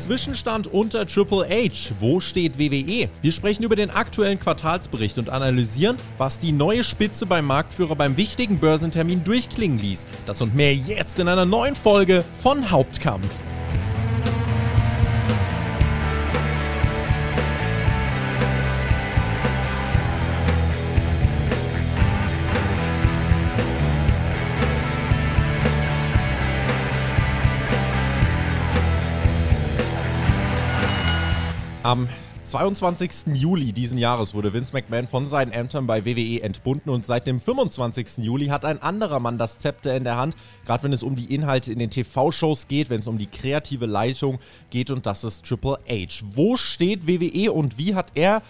Zwischenstand unter Triple H. Wo steht WWE? Wir sprechen über den aktuellen Quartalsbericht und analysieren, was die neue Spitze beim Marktführer beim wichtigen Börsentermin durchklingen ließ. Das und mehr jetzt in einer neuen Folge von Hauptkampf. Am 22. Juli diesen Jahres wurde Vince McMahon von seinen Ämtern bei WWE entbunden und seit dem 25. Juli hat ein anderer Mann das Zepter in der Hand, gerade wenn es um die Inhalte in den TV-Shows geht, wenn es um die kreative Leitung geht und das ist Triple H. Wo steht WWE und wie hat er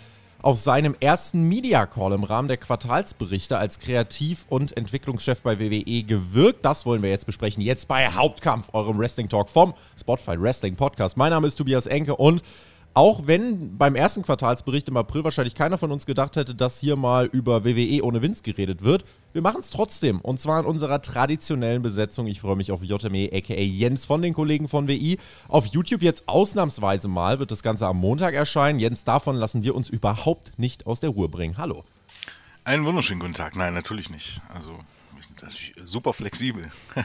auf seinem ersten Media Call im Rahmen der Quartalsberichte als Kreativ- und Entwicklungschef bei WWE gewirkt. Das wollen wir jetzt besprechen. Jetzt bei Hauptkampf, eurem Wrestling Talk vom Spotify Wrestling Podcast. Mein Name ist Tobias Enke und auch wenn beim ersten Quartalsbericht im April wahrscheinlich keiner von uns gedacht hätte, dass hier mal über WWE ohne Vince geredet wird, wir machen es trotzdem. Und zwar in unserer traditionellen Besetzung. Ich freue mich auf JME, aka Jens von den Kollegen von WI. Auf YouTube jetzt ausnahmsweise mal wird das Ganze am Montag erscheinen. Jens, davon lassen wir uns überhaupt nicht aus der Ruhe bringen. Hallo. Einen wunderschönen guten Tag. Nein, natürlich nicht. Also, wir sind natürlich super flexibel.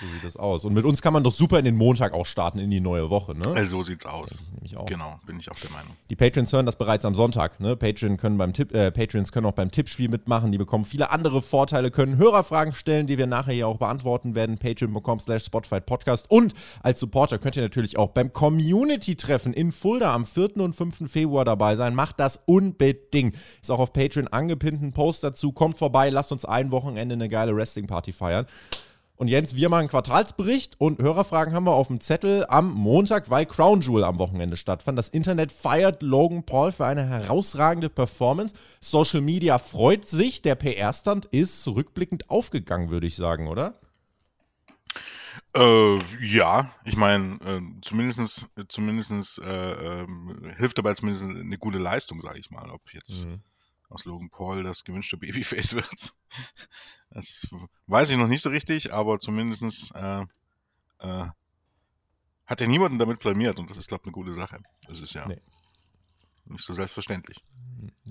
So sieht das aus. Und mit uns kann man doch super in den Montag auch starten, in die neue Woche, ne? Also so sieht's aus. Genau, bin ich auch der Meinung. Die Patrons hören das bereits am Sonntag, ne? Patreon können beim Tipp, äh, Patrons können auch beim Tippspiel mitmachen, die bekommen viele andere Vorteile, können Hörerfragen stellen, die wir nachher hier auch beantworten werden. Patreon.com slash Spotify Podcast. Und als Supporter könnt ihr natürlich auch beim Community-Treffen in Fulda am 4. und 5. Februar dabei sein. Macht das unbedingt. Ist auch auf Patreon angepinnt, ein Post dazu. Kommt vorbei, lasst uns ein Wochenende eine geile Wrestling-Party feiern. Und Jens, wir machen einen Quartalsbericht und Hörerfragen haben wir auf dem Zettel am Montag, weil Crown Jewel am Wochenende stattfand. Das Internet feiert Logan Paul für eine herausragende Performance. Social Media freut sich. Der PR-Stand ist rückblickend aufgegangen, würde ich sagen, oder? Äh, ja, ich meine, äh, zumindest, zumindest äh, äh, hilft dabei zumindest eine gute Leistung, sage ich mal. Ob jetzt mhm. Aus Logan Paul das gewünschte Babyface wird. Das weiß ich noch nicht so richtig, aber zumindest äh, äh, hat er niemanden damit blamiert und das ist, glaube ich, eine gute Sache. Das ist ja nee. nicht so selbstverständlich.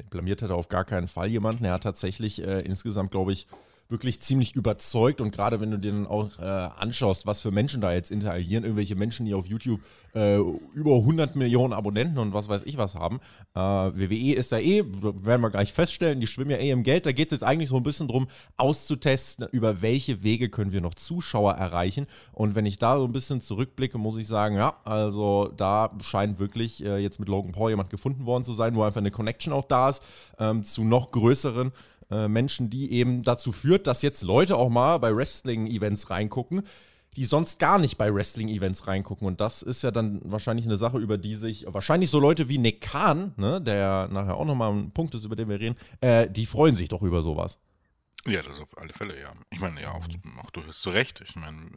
Blamiert hat er auf gar keinen Fall jemanden. Er hat tatsächlich äh, insgesamt, glaube ich, wirklich ziemlich überzeugt und gerade wenn du dir dann auch äh, anschaust, was für Menschen da jetzt interagieren, irgendwelche Menschen, die auf YouTube äh, über 100 Millionen Abonnenten und was weiß ich was haben. Äh, WWE ist da eh, werden wir gleich feststellen, die schwimmen ja eh im Geld. Da geht es jetzt eigentlich so ein bisschen darum, auszutesten, über welche Wege können wir noch Zuschauer erreichen. Und wenn ich da so ein bisschen zurückblicke, muss ich sagen, ja, also da scheint wirklich äh, jetzt mit Logan Paul jemand gefunden worden zu sein, wo einfach eine Connection auch da ist ähm, zu noch größeren äh, Menschen, die eben dazu führt, dass jetzt Leute auch mal bei Wrestling-Events reingucken, die sonst gar nicht bei Wrestling-Events reingucken. Und das ist ja dann wahrscheinlich eine Sache, über die sich wahrscheinlich so Leute wie Nick Kahn, ne, der nachher auch nochmal ein Punkt ist, über den wir reden, äh, die freuen sich doch über sowas. Ja, das auf alle Fälle, ja. Ich meine, ja, auch, auch durchaus zu Recht. Ich meine,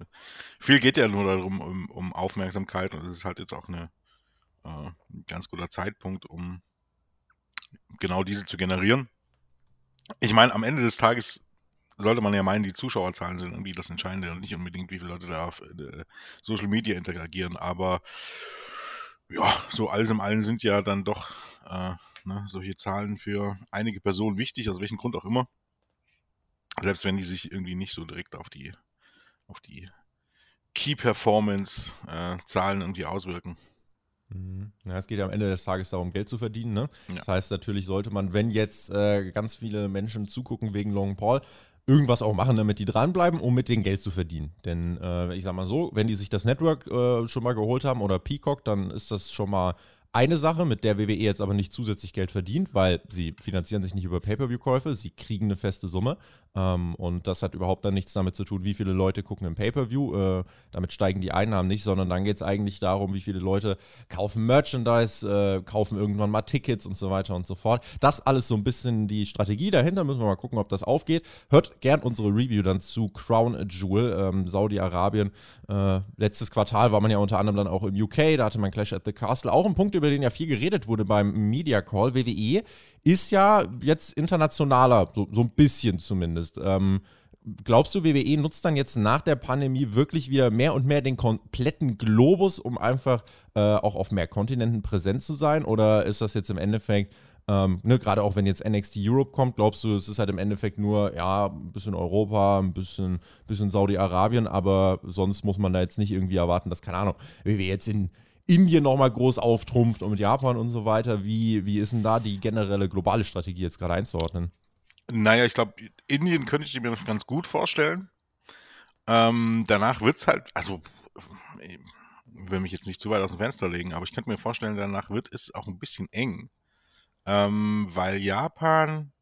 viel geht ja nur darum, um, um Aufmerksamkeit und es ist halt jetzt auch eine, äh, ein ganz guter Zeitpunkt, um genau diese zu generieren. Ich meine, am Ende des Tages sollte man ja meinen, die Zuschauerzahlen sind irgendwie das Entscheidende und nicht unbedingt, wie viele Leute da auf äh, Social Media interagieren. Aber ja, so alles im Allen sind ja dann doch äh, ne, solche Zahlen für einige Personen wichtig, aus welchem Grund auch immer. Selbst wenn die sich irgendwie nicht so direkt auf die, auf die Key Performance äh, Zahlen irgendwie auswirken. Mhm. Ja, es geht ja am Ende des Tages darum, Geld zu verdienen. Ne? Ja. Das heißt, natürlich sollte man, wenn jetzt äh, ganz viele Menschen zugucken wegen Long Paul, irgendwas auch machen, damit die dranbleiben, um mit dem Geld zu verdienen. Denn äh, ich sag mal so, wenn die sich das Network äh, schon mal geholt haben oder Peacock, dann ist das schon mal eine Sache, mit der WWE jetzt aber nicht zusätzlich Geld verdient, weil sie finanzieren sich nicht über Pay-Per-View-Käufe, sie kriegen eine feste Summe. Ähm, und das hat überhaupt dann nichts damit zu tun, wie viele Leute gucken im Pay-Per-View. Äh, damit steigen die Einnahmen nicht, sondern dann geht es eigentlich darum, wie viele Leute kaufen Merchandise, äh, kaufen irgendwann mal Tickets und so weiter und so fort. Das alles so ein bisschen die Strategie dahinter. Müssen wir mal gucken, ob das aufgeht. Hört gern unsere Review dann zu Crown Jewel, ähm, Saudi-Arabien. Äh, letztes Quartal war man ja unter anderem dann auch im UK, da hatte man Clash at the Castle. Auch ein Punkt, über den ja viel geredet wurde beim Media Call. WWE ist ja jetzt internationaler, so, so ein bisschen zumindest. Ähm, glaubst du, WWE nutzt dann jetzt nach der Pandemie wirklich wieder mehr und mehr den kompletten Globus, um einfach äh, auch auf mehr Kontinenten präsent zu sein? Oder ist das jetzt im Endeffekt, ähm, ne, gerade auch wenn jetzt NXT Europe kommt, glaubst du, es ist halt im Endeffekt nur, ja, ein bisschen Europa, ein bisschen, bisschen Saudi-Arabien, aber sonst muss man da jetzt nicht irgendwie erwarten, dass, keine Ahnung, WWE jetzt in Indien nochmal groß auftrumpft und mit Japan und so weiter. Wie, wie ist denn da die generelle globale Strategie jetzt gerade einzuordnen? Naja, ich glaube, Indien könnte ich mir noch ganz gut vorstellen. Ähm, danach wird es halt, also ich will mich jetzt nicht zu weit aus dem Fenster legen, aber ich könnte mir vorstellen, danach wird es auch ein bisschen eng. Ähm, weil Japan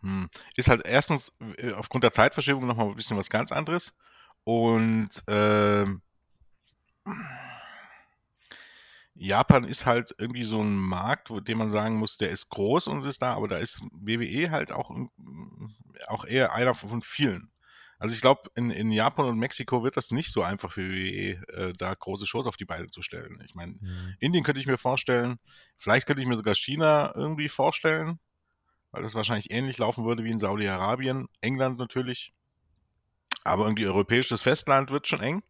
hm, ist halt erstens äh, aufgrund der Zeitverschiebung nochmal ein bisschen was ganz anderes. Und äh, Japan ist halt irgendwie so ein Markt, wo dem man sagen muss, der ist groß und ist da, aber da ist WWE halt auch, auch eher einer von vielen. Also ich glaube, in, in Japan und Mexiko wird das nicht so einfach für WWE, äh, da große Shows auf die Beine zu stellen. Ich meine, mhm. Indien könnte ich mir vorstellen, vielleicht könnte ich mir sogar China irgendwie vorstellen, weil das wahrscheinlich ähnlich laufen würde wie in Saudi-Arabien, England natürlich. Aber irgendwie europäisches Festland wird schon eng.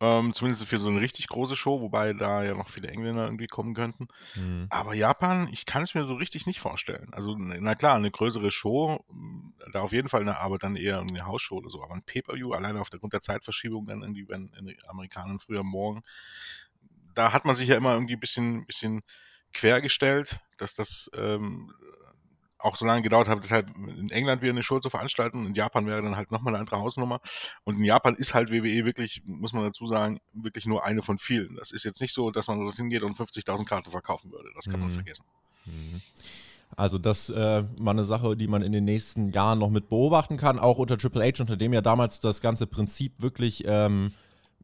Ähm, zumindest für so eine richtig große Show, wobei da ja noch viele Engländer irgendwie kommen könnten. Mhm. Aber Japan, ich kann es mir so richtig nicht vorstellen. Also, na klar, eine größere Show, hm, da auf jeden Fall, eine, aber dann eher eine Hausshow oder so. Aber ein Pay-Per-View, alleine aufgrund der Zeitverschiebung, dann irgendwie, wenn die Amerikaner früher morgen, da hat man sich ja immer irgendwie ein bisschen, bisschen quergestellt, dass das ähm, auch so lange gedauert hat, deshalb in England wieder eine Show zu veranstalten. In Japan wäre dann halt nochmal eine andere Hausnummer. Und in Japan ist halt WWE wirklich, muss man dazu sagen, wirklich nur eine von vielen. Das ist jetzt nicht so, dass man dorthin geht und 50.000 Karten verkaufen würde. Das kann mhm. man vergessen. Mhm. Also das äh, mal eine Sache, die man in den nächsten Jahren noch mit beobachten kann, auch unter Triple H, unter dem ja damals das ganze Prinzip wirklich ähm,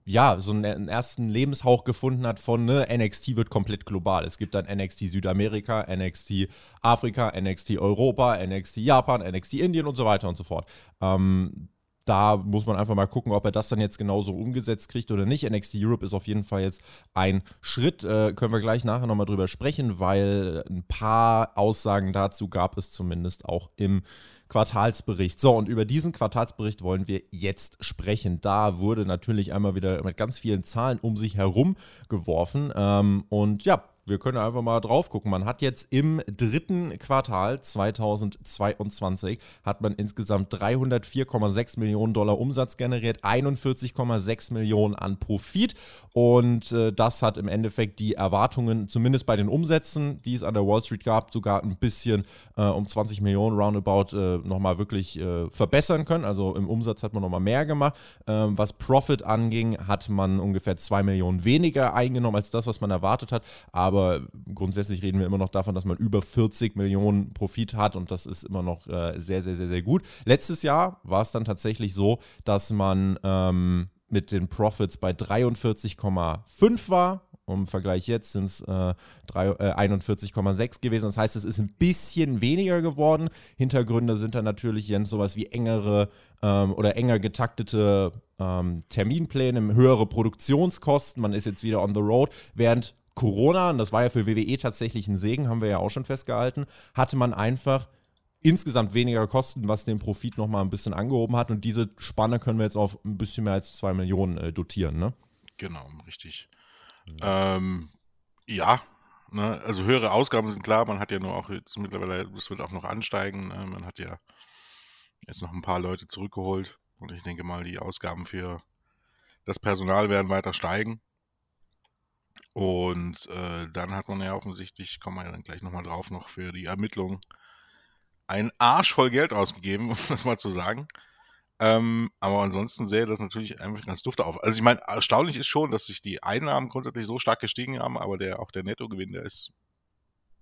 ja, so einen, ersten Lebenshauch gefunden hat von ne, NXT wird komplett global. Es gibt dann NXT Südamerika, NXT Afrika, NXT Europa, NXT Japan, NXT Indien und so weiter und so fort. Ähm, da muss man einfach mal gucken, ob er das dann jetzt genauso umgesetzt kriegt oder nicht. NXT Europe ist auf jeden Fall jetzt ein Schritt. Äh, können wir gleich nachher nochmal drüber sprechen, weil ein paar Aussagen dazu gab es zumindest auch im Quartalsbericht. So, und über diesen Quartalsbericht wollen wir jetzt sprechen. Da wurde natürlich einmal wieder mit ganz vielen Zahlen um sich herum geworfen. Ähm, und ja, wir können einfach mal drauf gucken. Man hat jetzt im dritten Quartal 2022 hat man insgesamt 304,6 Millionen Dollar Umsatz generiert, 41,6 Millionen an Profit und äh, das hat im Endeffekt die Erwartungen, zumindest bei den Umsätzen, die es an der Wall Street gab, sogar ein bisschen äh, um 20 Millionen roundabout äh, nochmal wirklich äh, verbessern können. Also im Umsatz hat man nochmal mehr gemacht. Ähm, was Profit anging, hat man ungefähr 2 Millionen weniger eingenommen als das, was man erwartet hat. Aber aber grundsätzlich reden wir immer noch davon, dass man über 40 Millionen Profit hat und das ist immer noch äh, sehr, sehr, sehr, sehr gut. Letztes Jahr war es dann tatsächlich so, dass man ähm, mit den Profits bei 43,5 war. Im Vergleich jetzt sind es äh, äh, 41,6 gewesen. Das heißt, es ist ein bisschen weniger geworden. Hintergründe sind dann natürlich, Jens, sowas wie engere ähm, oder enger getaktete ähm, Terminpläne, höhere Produktionskosten. Man ist jetzt wieder on the road, während Corona, und das war ja für WWE tatsächlich ein Segen, haben wir ja auch schon festgehalten, hatte man einfach insgesamt weniger Kosten, was den Profit nochmal ein bisschen angehoben hat. Und diese Spanne können wir jetzt auf ein bisschen mehr als 2 Millionen äh, dotieren, ne? Genau, richtig. Mhm. Ähm, ja, ne, also höhere Ausgaben sind klar, man hat ja nur auch jetzt mittlerweile, das wird auch noch ansteigen, ne? man hat ja jetzt noch ein paar Leute zurückgeholt und ich denke mal, die Ausgaben für das Personal werden weiter steigen. Und äh, dann hat man ja offensichtlich, kommen wir ja dann gleich nochmal drauf, noch für die Ermittlung einen Arsch voll Geld ausgegeben, um das mal zu sagen. Ähm, aber ansonsten sähe das natürlich einfach ganz dufte auf. Also ich meine, erstaunlich ist schon, dass sich die Einnahmen grundsätzlich so stark gestiegen haben, aber der, auch der Nettogewinn, der ist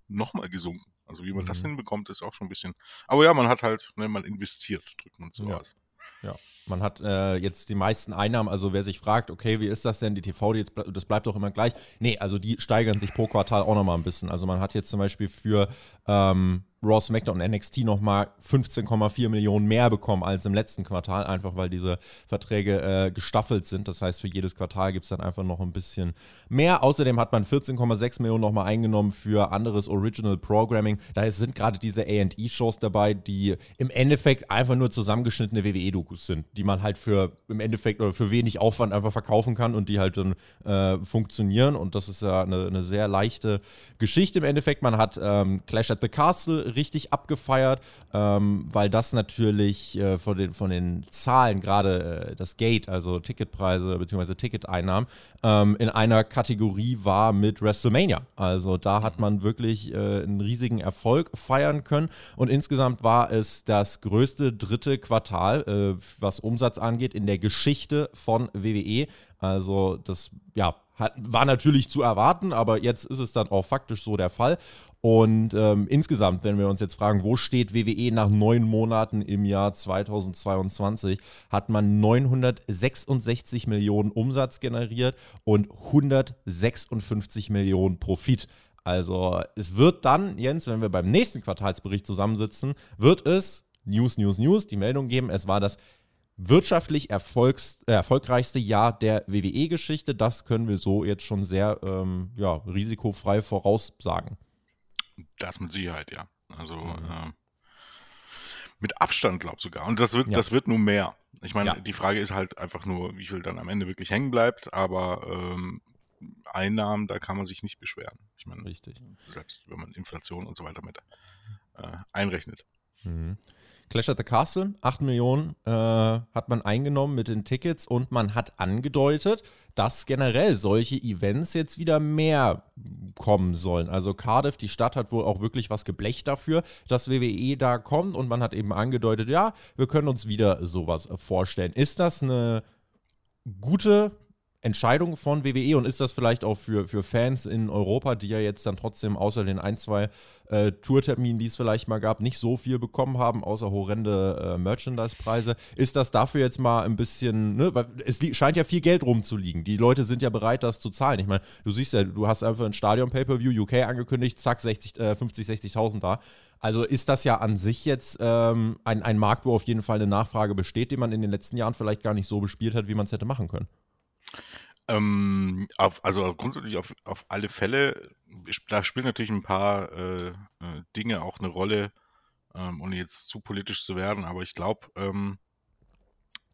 nochmal gesunken. Also wie man mhm. das hinbekommt, ist auch schon ein bisschen. Aber ja, man hat halt, ne, man investiert, drückt man so ja. aus. Ja, man hat äh, jetzt die meisten Einnahmen, also wer sich fragt, okay, wie ist das denn, die TV, die jetzt, das bleibt doch immer gleich. Nee, also die steigern sich pro Quartal auch nochmal ein bisschen. Also man hat jetzt zum Beispiel für ähm, Raw, SmackDown und NXT nochmal 15,4 Millionen mehr bekommen als im letzten Quartal, einfach weil diese Verträge äh, gestaffelt sind. Das heißt, für jedes Quartal gibt es dann einfach noch ein bisschen mehr. Außerdem hat man 14,6 Millionen nochmal eingenommen für anderes Original Programming. Da sind gerade diese AE-Shows dabei, die im Endeffekt einfach nur zusammengeschnittene WWE-Dokus sind, die man halt für im Endeffekt oder für wenig Aufwand einfach verkaufen kann und die halt dann äh, funktionieren. Und das ist ja eine, eine, sehr leichte Geschichte im Endeffekt. Man hat ähm, Clash at the Castle richtig abgefeiert, ähm, weil das natürlich äh, von, den, von den Zahlen, gerade äh, das Gate, also Ticketpreise bzw. Ticketeinnahmen, ähm, in einer Kategorie war mit WrestleMania. Also da hat man wirklich äh, einen riesigen Erfolg feiern können. Und insgesamt war es das größte dritte Quartal, äh, was Umsatz angeht, in der Geschichte von WWE. Also das, ja, hat, war natürlich zu erwarten, aber jetzt ist es dann auch faktisch so der Fall. Und ähm, insgesamt, wenn wir uns jetzt fragen, wo steht WWE nach neun Monaten im Jahr 2022, hat man 966 Millionen Umsatz generiert und 156 Millionen Profit. Also es wird dann, Jens, wenn wir beim nächsten Quartalsbericht zusammensitzen, wird es News, News, News, die Meldung geben, es war das wirtschaftlich erfolgs, äh, erfolgreichste Jahr der WWE-Geschichte. Das können wir so jetzt schon sehr ähm, ja, risikofrei voraussagen. Das mit Sicherheit, ja. Also mhm. äh, mit Abstand, glaube ich sogar. Und das wird, ja. das wird nur mehr. Ich meine, ja. die Frage ist halt einfach nur, wie viel dann am Ende wirklich hängen bleibt, aber ähm, Einnahmen, da kann man sich nicht beschweren. Ich meine, Richtig. selbst wenn man Inflation und so weiter mit äh, einrechnet. Mhm. Clash at the Castle, 8 Millionen äh, hat man eingenommen mit den Tickets und man hat angedeutet, dass generell solche Events jetzt wieder mehr kommen sollen. Also Cardiff, die Stadt hat wohl auch wirklich was geblecht dafür, dass WWE da kommt und man hat eben angedeutet, ja, wir können uns wieder sowas vorstellen. Ist das eine gute Entscheidung von WWE und ist das vielleicht auch für, für Fans in Europa, die ja jetzt dann trotzdem außer den ein, zwei äh, Tourterminen, die es vielleicht mal gab, nicht so viel bekommen haben, außer horrende äh, Merchandise-Preise, ist das dafür jetzt mal ein bisschen, ne, weil es scheint ja viel Geld rumzuliegen. Die Leute sind ja bereit, das zu zahlen. Ich meine, du siehst ja, du hast einfach ein Stadion-Pay-Per-View UK angekündigt, zack, 60, äh, 50, 60.000 da. Also ist das ja an sich jetzt ähm, ein, ein Markt, wo auf jeden Fall eine Nachfrage besteht, den man in den letzten Jahren vielleicht gar nicht so bespielt hat, wie man es hätte machen können. Ähm, auf, also grundsätzlich auf, auf alle Fälle, da spielen natürlich ein paar äh, äh, Dinge auch eine Rolle, ähm, ohne jetzt zu politisch zu werden, aber ich glaube, ähm,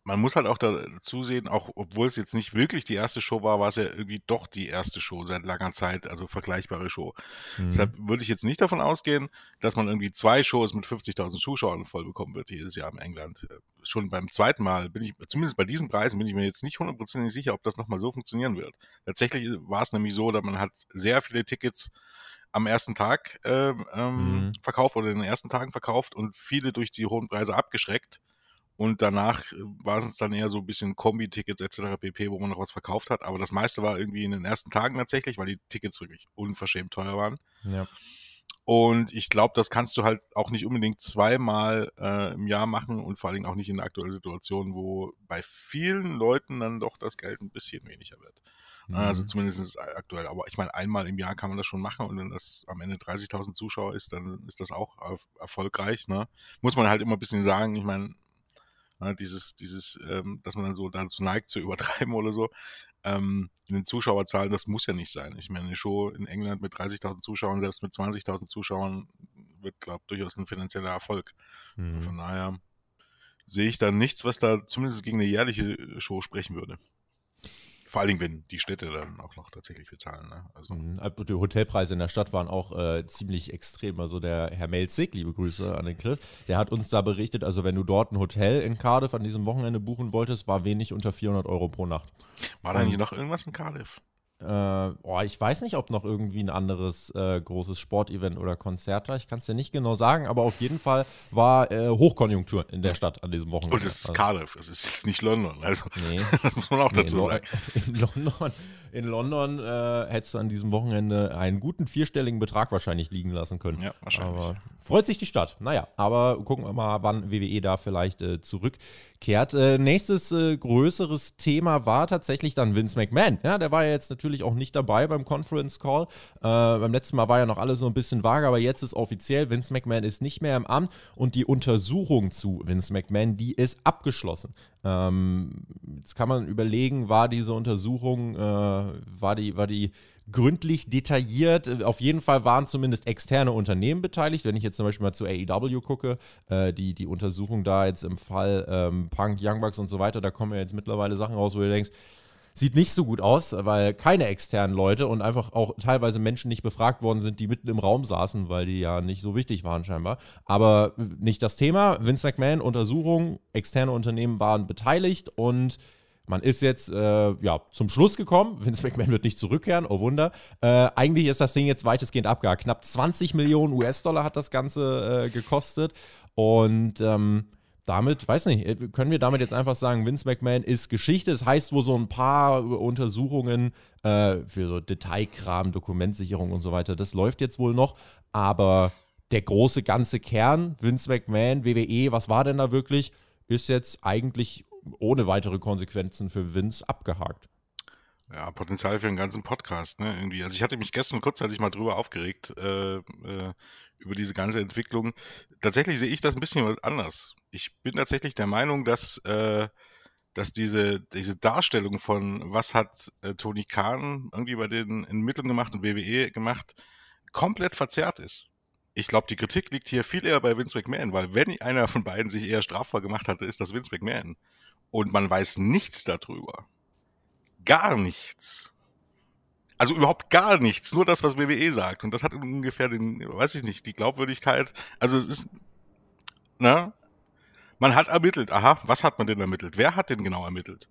man muss halt auch dazu sehen, auch obwohl es jetzt nicht wirklich die erste Show war, war es ja irgendwie doch die erste Show seit langer Zeit, also vergleichbare Show. Mhm. Deshalb würde ich jetzt nicht davon ausgehen, dass man irgendwie zwei Shows mit 50.000 Zuschauern voll bekommen wird jedes Jahr in England. Äh, schon beim zweiten Mal bin ich, zumindest bei diesen Preisen, bin ich mir jetzt nicht hundertprozentig sicher, ob das nochmal so funktionieren wird. Tatsächlich war es nämlich so, dass man hat sehr viele Tickets am ersten Tag äh, ähm, mhm. verkauft oder in den ersten Tagen verkauft und viele durch die hohen Preise abgeschreckt. Und danach äh, war es dann eher so ein bisschen Kombi-Tickets etc. pp., wo man noch was verkauft hat. Aber das meiste war irgendwie in den ersten Tagen tatsächlich, weil die Tickets wirklich unverschämt teuer waren. Ja. Und ich glaube, das kannst du halt auch nicht unbedingt zweimal äh, im Jahr machen und vor allen Dingen auch nicht in der aktuellen Situation, wo bei vielen Leuten dann doch das Geld ein bisschen weniger wird. Mhm. Also zumindest aktuell. Aber ich meine, einmal im Jahr kann man das schon machen und wenn das am Ende 30.000 Zuschauer ist, dann ist das auch erfolgreich. Ne? Muss man halt immer ein bisschen sagen. Ich meine, Ne, dieses, dieses, ähm, dass man dann so dazu neigt zu übertreiben oder so. Ähm, in den Zuschauerzahlen, das muss ja nicht sein. Ich meine, eine Show in England mit 30.000 Zuschauern, selbst mit 20.000 Zuschauern, wird, glaube ich, durchaus ein finanzieller Erfolg. Mhm. Von daher sehe ich da nichts, was da zumindest gegen eine jährliche Show sprechen würde. Vor allen Dingen, wenn die Städte dann auch noch tatsächlich bezahlen. Ne? Also. Mhm. Die Hotelpreise in der Stadt waren auch äh, ziemlich extrem. Also der Herr Melzig, liebe Grüße an den Chris, der hat uns da berichtet, also wenn du dort ein Hotel in Cardiff an diesem Wochenende buchen wolltest, war wenig unter 400 Euro pro Nacht. War da nicht noch irgendwas in Cardiff? Äh, oh, ich weiß nicht, ob noch irgendwie ein anderes äh, großes Sportevent oder Konzert war. Ich kann es dir nicht genau sagen, aber auf jeden Fall war äh, Hochkonjunktur in der Stadt an diesem Wochenende. Und es ist also, Cardiff, es ist jetzt nicht London. Also, nee, das muss man auch dazu nee, sagen. In London, in London äh, hättest du an diesem Wochenende einen guten vierstelligen Betrag wahrscheinlich liegen lassen können. Ja, wahrscheinlich. Aber freut sich die Stadt. Naja, aber gucken wir mal, wann WWE da vielleicht äh, zurückkehrt. Äh, nächstes größeres Thema war tatsächlich dann Vince McMahon. Ja, der war ja jetzt natürlich natürlich auch nicht dabei beim Conference Call. Äh, beim letzten Mal war ja noch alles so ein bisschen vage, aber jetzt ist offiziell, Vince McMahon ist nicht mehr im Amt und die Untersuchung zu Vince McMahon, die ist abgeschlossen. Ähm, jetzt kann man überlegen, war diese Untersuchung, äh, war die, war die gründlich detailliert. Auf jeden Fall waren zumindest externe Unternehmen beteiligt. Wenn ich jetzt zum Beispiel mal zu AEW gucke, äh, die, die Untersuchung da jetzt im Fall ähm, Punk, Young Bucks und so weiter, da kommen ja jetzt mittlerweile Sachen raus, wo du denkst, sieht nicht so gut aus, weil keine externen Leute und einfach auch teilweise Menschen nicht befragt worden sind, die mitten im Raum saßen, weil die ja nicht so wichtig waren scheinbar. Aber nicht das Thema. Vince McMahon, Untersuchung, externe Unternehmen waren beteiligt und man ist jetzt äh, ja, zum Schluss gekommen. Vince McMahon wird nicht zurückkehren, oh Wunder. Äh, eigentlich ist das Ding jetzt weitestgehend abgehakt. Knapp 20 Millionen US-Dollar hat das Ganze äh, gekostet. Und ähm, damit, weiß nicht, äh, können wir damit jetzt einfach sagen, Vince McMahon ist Geschichte. Das heißt wo so ein paar Untersuchungen äh, für so Detailkram, Dokumentsicherung und so weiter, das läuft jetzt wohl noch. Aber der große ganze Kern, Vince McMahon, WWE, was war denn da wirklich, ist jetzt eigentlich ohne weitere Konsequenzen für Vince abgehakt. Ja, Potenzial für einen ganzen Podcast, ne? Irgendwie. Also ich hatte mich gestern kurzzeitig mal drüber aufgeregt, äh, äh, über diese ganze Entwicklung. Tatsächlich sehe ich das ein bisschen anders. Ich bin tatsächlich der Meinung, dass, äh, dass diese, diese Darstellung von, was hat äh, Tony Khan irgendwie bei den Ermittlungen gemacht und WWE gemacht, komplett verzerrt ist. Ich glaube, die Kritik liegt hier viel eher bei Vince McMahon, weil wenn einer von beiden sich eher strafbar gemacht hatte, ist das Vince McMahon und man weiß nichts darüber. Gar nichts. Also überhaupt gar nichts, nur das, was WWE sagt. Und das hat ungefähr den, weiß ich nicht, die Glaubwürdigkeit. Also es ist, na, man hat ermittelt. Aha, was hat man denn ermittelt? Wer hat denn genau ermittelt?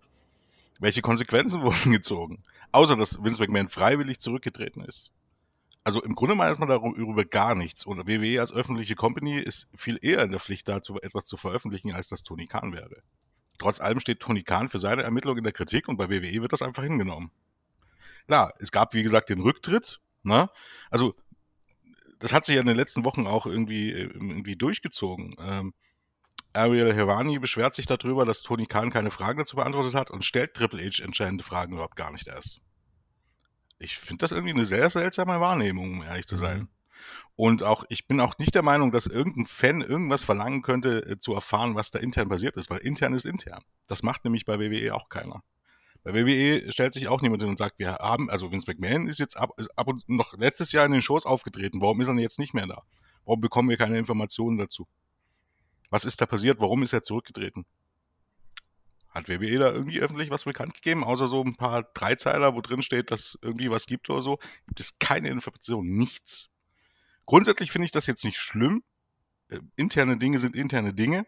Welche Konsequenzen wurden gezogen? Außer, dass Vince McMahon freiwillig zurückgetreten ist. Also im Grunde weiß man darüber gar nichts. Und WWE als öffentliche Company ist viel eher in der Pflicht dazu, etwas zu veröffentlichen, als das Tony Khan wäre. Trotz allem steht Tony Khan für seine Ermittlung in der Kritik und bei WWE wird das einfach hingenommen. Klar, es gab, wie gesagt, den Rücktritt. Ne? Also, das hat sich ja in den letzten Wochen auch irgendwie, irgendwie durchgezogen. Ähm, Ariel Helvani beschwert sich darüber, dass Tony Khan keine Fragen dazu beantwortet hat und stellt Triple H entscheidende Fragen überhaupt gar nicht erst. Ich finde das irgendwie eine sehr seltsame Wahrnehmung, um ehrlich zu sein. Mhm. Und auch, ich bin auch nicht der Meinung, dass irgendein Fan irgendwas verlangen könnte, äh, zu erfahren, was da intern passiert ist, weil intern ist intern. Das macht nämlich bei WWE auch keiner. Bei WWE stellt sich auch niemand hin und sagt, wir haben, also Vince McMahon ist jetzt ab, ist ab und noch letztes Jahr in den Shows aufgetreten. Warum ist er jetzt nicht mehr da? Warum bekommen wir keine Informationen dazu? Was ist da passiert? Warum ist er zurückgetreten? Hat WWE da irgendwie öffentlich was bekannt gegeben, außer so ein paar Dreizeiler, wo drin steht, dass irgendwie was gibt oder so? Gibt es keine Information, nichts. Grundsätzlich finde ich das jetzt nicht schlimm. Äh, interne Dinge sind interne Dinge.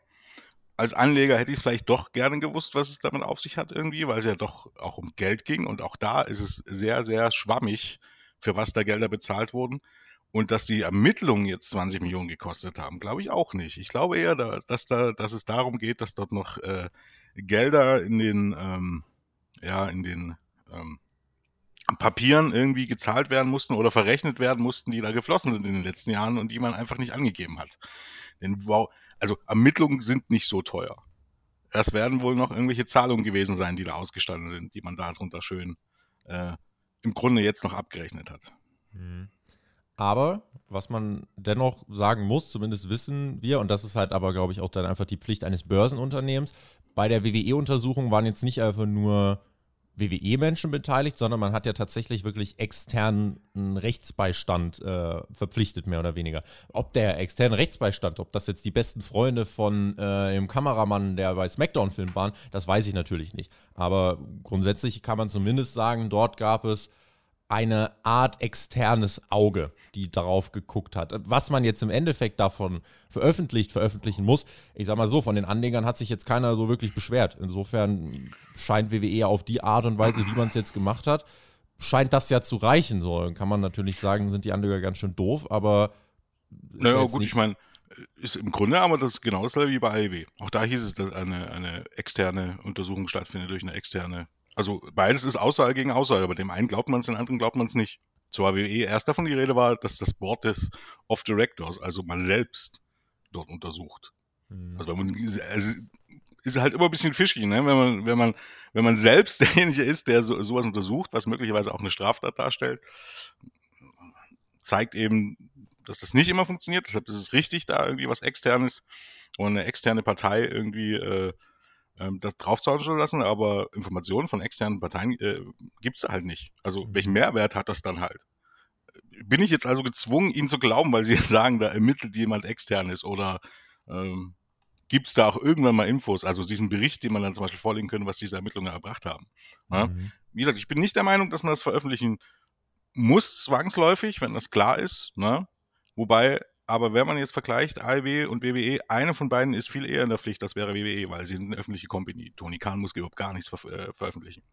Als Anleger hätte ich es vielleicht doch gerne gewusst, was es damit auf sich hat irgendwie, weil es ja doch auch um Geld ging und auch da ist es sehr, sehr schwammig, für was da Gelder bezahlt wurden. Und dass die Ermittlungen jetzt 20 Millionen gekostet haben, glaube ich auch nicht. Ich glaube eher, dass, da, dass es darum geht, dass dort noch äh, Gelder in den, ähm, ja, in den ähm, Papieren irgendwie gezahlt werden mussten oder verrechnet werden mussten, die da geflossen sind in den letzten Jahren und die man einfach nicht angegeben hat. Denn wow, also Ermittlungen sind nicht so teuer. Das werden wohl noch irgendwelche Zahlungen gewesen sein, die da ausgestanden sind, die man darunter schön äh, im Grunde jetzt noch abgerechnet hat. Mhm. Aber was man dennoch sagen muss, zumindest wissen wir, und das ist halt aber, glaube ich, auch dann einfach die Pflicht eines Börsenunternehmens, bei der WWE-Untersuchung waren jetzt nicht einfach nur WWE-Menschen beteiligt, sondern man hat ja tatsächlich wirklich externen Rechtsbeistand äh, verpflichtet, mehr oder weniger. Ob der externe Rechtsbeistand, ob das jetzt die besten Freunde von äh, dem Kameramann, der bei SmackDown filmt waren, das weiß ich natürlich nicht. Aber grundsätzlich kann man zumindest sagen, dort gab es eine Art externes Auge, die darauf geguckt hat. Was man jetzt im Endeffekt davon veröffentlicht, veröffentlichen muss, ich sag mal so, von den Anlegern hat sich jetzt keiner so wirklich beschwert. Insofern scheint WWE auf die Art und Weise, wie man es jetzt gemacht hat, scheint das ja zu reichen. So Dann kann man natürlich sagen, sind die Anleger ganz schön doof, aber. Naja, gut, ich meine, ist im Grunde aber das genau dasselbe wie bei AEW. Auch da hieß es, dass eine, eine externe Untersuchung stattfindet durch eine externe also beides ist Aussage gegen Aussage. Bei dem einen glaubt man es, den anderen glaubt man es nicht. Zur WWE erst davon die Rede war, dass das Board des Off Directors, also man selbst, dort untersucht. Mhm. Also, man, also ist halt immer ein bisschen fishy, ne? wenn, man, wenn, man, wenn man selbst derjenige ist, der so, sowas untersucht, was möglicherweise auch eine Straftat darstellt, zeigt eben, dass das nicht immer funktioniert. Deshalb ist es richtig, da irgendwie was Externes und eine externe Partei irgendwie äh, ähm, das zu lassen, aber Informationen von externen Parteien äh, gibt es halt nicht. Also welchen mhm. Mehrwert hat das dann halt? Bin ich jetzt also gezwungen, ihnen zu glauben, weil sie sagen, da ermittelt jemand externes oder ähm, gibt es da auch irgendwann mal Infos, also diesen Bericht, den man dann zum Beispiel vorlegen könnte, was diese Ermittlungen erbracht haben. Ja? Mhm. Wie gesagt, ich bin nicht der Meinung, dass man das veröffentlichen muss, zwangsläufig, wenn das klar ist. Ne? Wobei, aber wenn man jetzt vergleicht, AEW und WWE, eine von beiden ist viel eher in der Pflicht, das wäre WWE, weil sie sind eine öffentliche Company. Tony Khan muss überhaupt gar nichts ver äh, veröffentlichen.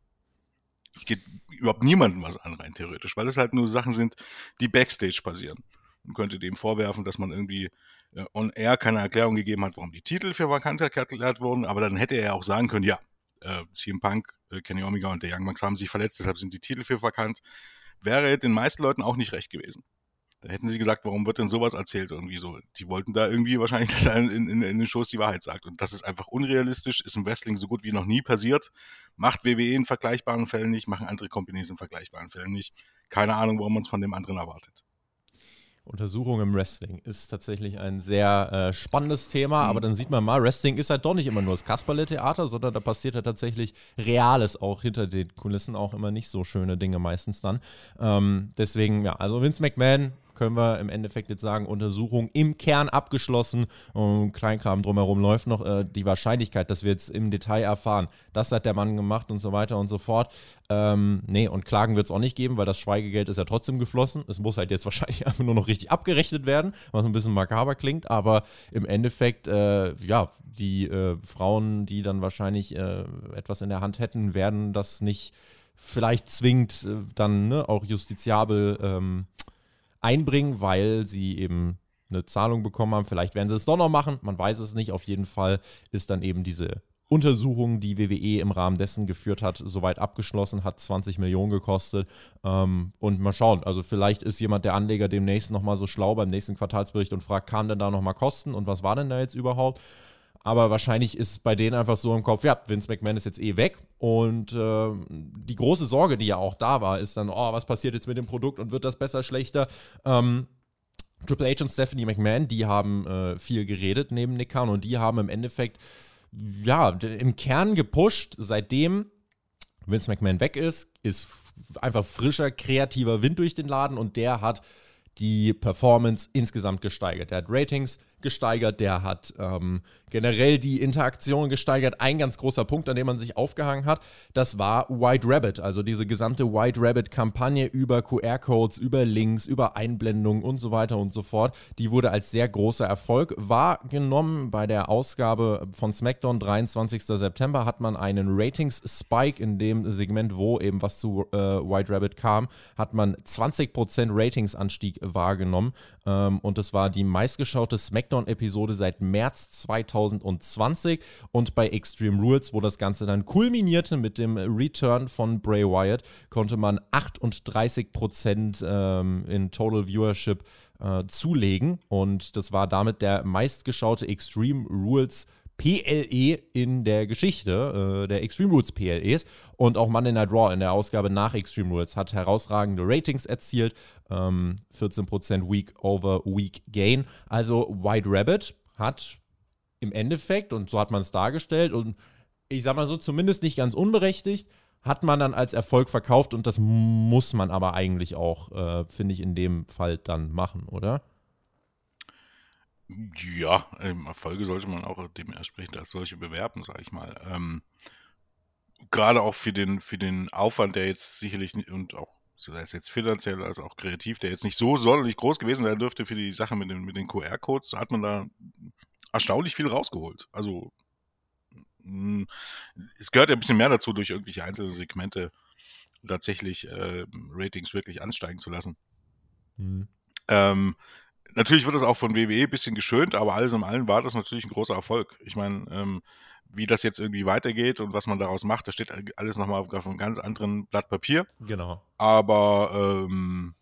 Es geht überhaupt niemandem was an, rein theoretisch, weil es halt nur Sachen sind, die Backstage passieren. Man könnte dem vorwerfen, dass man irgendwie äh, on air keine Erklärung gegeben hat, warum die Titel für vakant erklärt wurden, aber dann hätte er auch sagen können, ja, äh, CM Punk, äh, Kenny Omega und der Young Bucks haben sich verletzt, deshalb sind die Titel für vakant. Wäre den meisten Leuten auch nicht recht gewesen. Dann hätten sie gesagt, warum wird denn sowas erzählt irgendwie so? Die wollten da irgendwie wahrscheinlich, dass er in, in, in den Shows die Wahrheit sagt. Und das ist einfach unrealistisch, ist im Wrestling so gut wie noch nie passiert. Macht WWE in vergleichbaren Fällen nicht, machen andere Companies in vergleichbaren Fällen nicht. Keine Ahnung, warum man es von dem anderen erwartet. Untersuchung im Wrestling ist tatsächlich ein sehr äh, spannendes Thema, mhm. aber dann sieht man mal, Wrestling ist halt doch nicht immer nur das Kasperle-Theater, sondern da passiert ja tatsächlich Reales auch hinter den Kulissen, auch immer nicht so schöne Dinge meistens dann. Ähm, deswegen, ja, also Vince McMahon können wir im Endeffekt jetzt sagen, Untersuchung im Kern abgeschlossen und Kleinkram drumherum läuft noch. Äh, die Wahrscheinlichkeit, dass wir jetzt im Detail erfahren, das hat der Mann gemacht und so weiter und so fort. Ähm, nee, und Klagen wird es auch nicht geben, weil das Schweigegeld ist ja trotzdem geflossen. Es muss halt jetzt wahrscheinlich einfach nur noch richtig abgerechnet werden, was ein bisschen makaber klingt, aber im Endeffekt, äh, ja, die äh, Frauen, die dann wahrscheinlich äh, etwas in der Hand hätten, werden das nicht vielleicht zwingend äh, dann ne, auch justiziabel ähm, einbringen, weil sie eben eine Zahlung bekommen haben. Vielleicht werden sie es doch noch machen, man weiß es nicht. Auf jeden Fall ist dann eben diese Untersuchung, die WWE im Rahmen dessen geführt hat, soweit abgeschlossen, hat 20 Millionen gekostet. Ähm, und mal schauen, also vielleicht ist jemand der Anleger demnächst nochmal so schlau beim nächsten Quartalsbericht und fragt, kam denn da nochmal Kosten und was war denn da jetzt überhaupt? Aber wahrscheinlich ist bei denen einfach so im Kopf, ja, Vince McMahon ist jetzt eh weg. Und äh, die große Sorge, die ja auch da war, ist dann, oh, was passiert jetzt mit dem Produkt und wird das besser, schlechter? Ähm, Triple H und Stephanie McMahon, die haben äh, viel geredet neben Nick Khan und die haben im Endeffekt, ja, im Kern gepusht, seitdem Vince McMahon weg ist, ist einfach frischer, kreativer Wind durch den Laden und der hat die Performance insgesamt gesteigert. Der hat Ratings gesteigert, der hat ähm, generell die Interaktion gesteigert. Ein ganz großer Punkt, an dem man sich aufgehangen hat, das war White Rabbit, also diese gesamte White Rabbit-Kampagne über QR-Codes, über Links, über Einblendungen und so weiter und so fort. Die wurde als sehr großer Erfolg wahrgenommen. Bei der Ausgabe von SmackDown 23. September hat man einen Ratings-Spike in dem Segment, wo eben was zu äh, White Rabbit kam, hat man 20% Ratings-Anstieg wahrgenommen. Ähm, und es war die meistgeschaute SmackDown Smackdown-Episode seit März 2020 und bei Extreme Rules, wo das Ganze dann kulminierte mit dem Return von Bray Wyatt, konnte man 38% ähm, in Total Viewership äh, zulegen. Und das war damit der meistgeschaute Extreme Rules PLE in der Geschichte äh, der Extreme Rules PLEs. Und auch Monday Night Raw in der Ausgabe nach Extreme Rules hat herausragende Ratings erzielt. Ähm, 14% Week over Week Gain. Also White Rabbit hat im Endeffekt, und so hat man es dargestellt, und ich sag mal so, zumindest nicht ganz unberechtigt, hat man dann als Erfolg verkauft und das muss man aber eigentlich auch, äh, finde ich, in dem Fall dann machen, oder? Ja, Erfolge sollte man auch dementsprechend als solche bewerben, sage ich mal. Ähm, gerade auch für den, für den Aufwand, der jetzt sicherlich und auch sei es jetzt finanziell als auch kreativ, der jetzt nicht so sonderlich groß gewesen sein dürfte für die Sache mit den, mit den QR-Codes, hat man da erstaunlich viel rausgeholt. Also es gehört ja ein bisschen mehr dazu, durch irgendwelche einzelne Segmente tatsächlich äh, Ratings wirklich ansteigen zu lassen. Mhm. Ähm, natürlich wird das auch von WWE ein bisschen geschönt, aber alles in allem war das natürlich ein großer Erfolg. Ich meine, ähm, wie das jetzt irgendwie weitergeht und was man daraus macht, das steht alles nochmal auf, auf einem ganz anderen Blatt Papier. Genau. Aber ähm,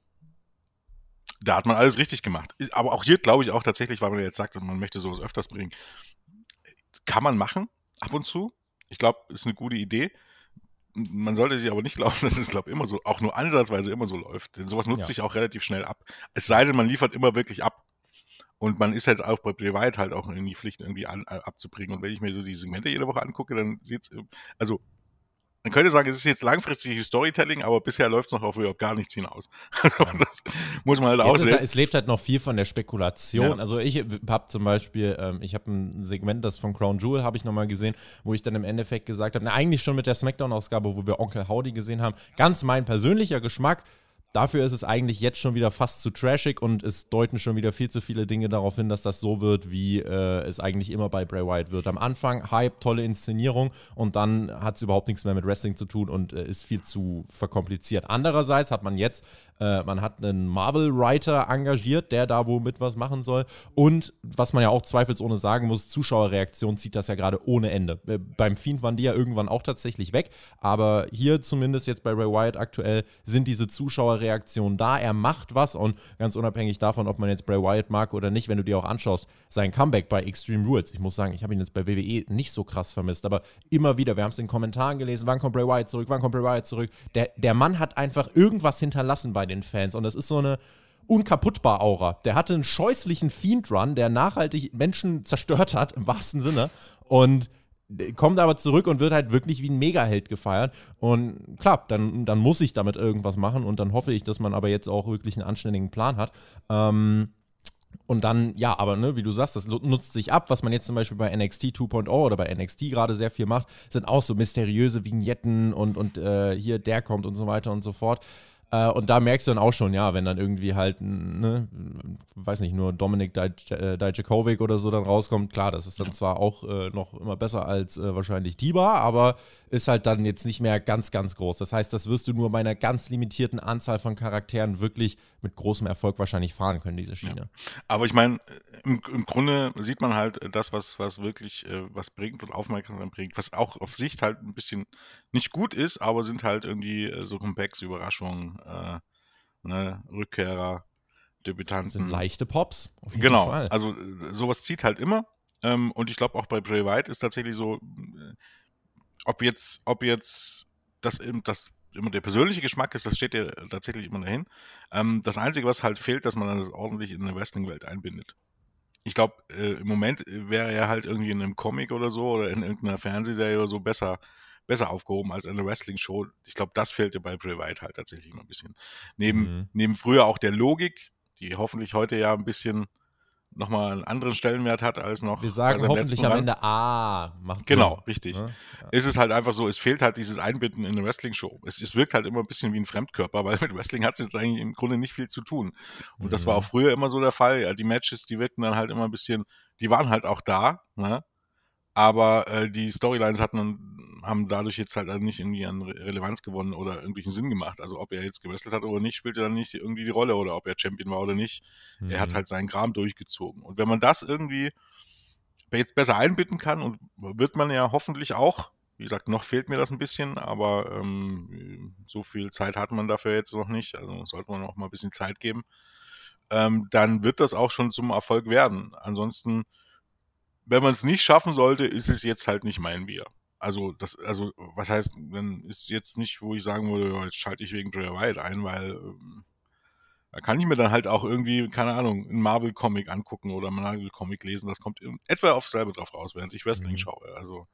da hat man alles richtig gemacht. Aber auch hier glaube ich auch tatsächlich, weil man jetzt sagt, man möchte sowas öfters bringen, kann man machen. ab und zu. Ich glaube, ist eine gute Idee. Man sollte sich aber nicht glauben, dass es, glaube immer so, auch nur ansatzweise immer so läuft. Denn sowas nutzt ja. sich auch relativ schnell ab. Es sei denn, man liefert immer wirklich ab. Und man ist jetzt auch bei Private halt auch in die Pflicht, irgendwie an, äh, abzubringen. Und wenn ich mir so die Segmente jede Woche angucke, dann sieht es, also man könnte sagen, es ist jetzt langfristiges Storytelling, aber bisher läuft es noch auf überhaupt gar nichts hinaus. Also das muss man halt auch sehen. Halt, es lebt halt noch viel von der Spekulation. Ja. Also ich habe zum Beispiel, ähm, ich habe ein Segment, das von Crown Jewel habe ich nochmal gesehen, wo ich dann im Endeffekt gesagt habe, na eigentlich schon mit der Smackdown-Ausgabe, wo wir Onkel Howdy gesehen haben, ganz mein persönlicher Geschmack, Dafür ist es eigentlich jetzt schon wieder fast zu trashig und es deuten schon wieder viel zu viele Dinge darauf hin, dass das so wird, wie äh, es eigentlich immer bei Bray Wyatt wird. Am Anfang Hype, tolle Inszenierung und dann hat es überhaupt nichts mehr mit Wrestling zu tun und äh, ist viel zu verkompliziert. Andererseits hat man jetzt äh, man hat einen Marvel-Writer engagiert, der da womit was machen soll. Und was man ja auch zweifelsohne sagen muss, Zuschauerreaktion zieht das ja gerade ohne Ende. Äh, beim Fiend waren die ja irgendwann auch tatsächlich weg, aber hier zumindest jetzt bei Ray Wyatt aktuell sind diese Zuschauerreaktionen da. Er macht was und ganz unabhängig davon, ob man jetzt Bray Wyatt mag oder nicht, wenn du dir auch anschaust, sein Comeback bei Extreme Rules. Ich muss sagen, ich habe ihn jetzt bei WWE nicht so krass vermisst, aber immer wieder, wir haben es in den Kommentaren gelesen, wann kommt Bray Wyatt zurück, wann kommt Bray Wyatt zurück. Der, der Mann hat einfach irgendwas hinterlassen bei den Fans. Und das ist so eine unkaputtbar Aura. Der hatte einen scheußlichen Fiend-Run, der nachhaltig Menschen zerstört hat, im wahrsten Sinne. Und kommt aber zurück und wird halt wirklich wie ein Megaheld gefeiert. Und klar, dann, dann muss ich damit irgendwas machen und dann hoffe ich, dass man aber jetzt auch wirklich einen anständigen Plan hat. Ähm, und dann, ja, aber ne, wie du sagst, das nutzt sich ab. Was man jetzt zum Beispiel bei NXT 2.0 oder bei NXT gerade sehr viel macht, sind auch so mysteriöse Vignetten und, und äh, hier der kommt und so weiter und so fort. Äh, und da merkst du dann auch schon, ja, wenn dann irgendwie halt, ne, weiß nicht, nur Dominik äh, Dijakovic oder so dann rauskommt, klar, das ist dann ja. zwar auch äh, noch immer besser als äh, wahrscheinlich Tiba, aber ist halt dann jetzt nicht mehr ganz, ganz groß. Das heißt, das wirst du nur bei einer ganz limitierten Anzahl von Charakteren wirklich mit großem Erfolg wahrscheinlich fahren können, diese Schiene. Ja. Aber ich meine, im, im, Grunde sieht man halt das, was, was wirklich äh, was bringt und Aufmerksamkeit bringt, was auch auf Sicht halt ein bisschen nicht gut ist, aber sind halt irgendwie äh, so Comebacks, Überraschungen, äh, ne, Rückkehrer, Debütanten. Sind leichte Pops. genau, Fall. also äh, sowas zieht halt immer. Ähm, und ich glaube auch bei Bray White ist tatsächlich so, äh, ob jetzt, ob jetzt das, das immer der persönliche Geschmack ist, das steht ja tatsächlich immer dahin. Ähm, das Einzige, was halt fehlt, dass man das ordentlich in eine Wrestling-Welt einbindet. Ich glaube, äh, im Moment wäre er halt irgendwie in einem Comic oder so oder in irgendeiner Fernsehserie oder so besser besser aufgehoben als in einer Wrestling-Show. Ich glaube, das fehlte bei Bray Wyatt halt tatsächlich immer ein bisschen. Neben, mhm. neben früher auch der Logik, die hoffentlich heute ja ein bisschen nochmal einen anderen Stellenwert hat als noch. Wir sagen hoffentlich am Ende Ah, macht Genau, Sinn. richtig. Ja? Ja. Ist es halt einfach so, es fehlt halt dieses Einbinden in eine Wrestling-Show. Es, es, wirkt halt immer ein bisschen wie ein Fremdkörper, weil mit Wrestling hat es jetzt eigentlich im Grunde nicht viel zu tun. Und mhm. das war mhm. auch früher immer so der Fall. Ja, die Matches, die wirkten dann halt immer ein bisschen, die waren halt auch da, ne? aber äh, die Storylines hatten, haben dadurch jetzt halt nicht irgendwie an Relevanz gewonnen oder irgendwelchen Sinn gemacht. Also ob er jetzt gewrestelt hat oder nicht, spielte dann nicht irgendwie die Rolle oder ob er Champion war oder nicht. Mhm. Er hat mhm. halt seinen Kram durchgezogen. Und wenn man das irgendwie jetzt besser einbinden kann und wird man ja hoffentlich auch, wie gesagt, noch fehlt mir das ein bisschen, aber ähm, so viel Zeit hat man dafür jetzt noch nicht, also sollte man auch mal ein bisschen Zeit geben, ähm, dann wird das auch schon zum Erfolg werden. Ansonsten wenn man es nicht schaffen sollte, ist es jetzt halt nicht mein Bier. Also, das, also, was heißt, dann ist jetzt nicht, wo ich sagen würde, jetzt schalte ich wegen Bray Wyatt ein, weil ähm, da kann ich mir dann halt auch irgendwie, keine Ahnung, einen Marvel-Comic angucken oder einen Marvel-Comic lesen. Das kommt etwa auf selber drauf raus, während ich Wrestling mhm. schaue. Also,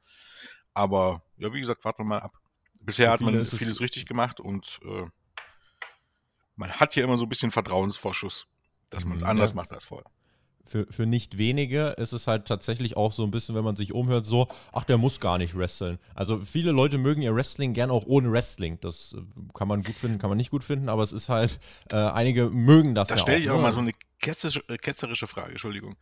aber ja, wie gesagt, warten wir mal ab. Bisher hat man vieles richtig gemacht und äh, man hat hier immer so ein bisschen Vertrauensvorschuss, dass man es mhm, anders ja. macht als vorher für, für nicht wenige ist es halt tatsächlich auch so ein bisschen, wenn man sich umhört, so, ach, der muss gar nicht wresteln. Also viele Leute mögen ihr Wrestling gern auch ohne Wrestling. Das äh, kann man gut finden, kann man nicht gut finden, aber es ist halt, äh, einige mögen das da ja stelle ich auch ne? mal so eine ketzerische, äh, ketzerische Frage, Entschuldigung.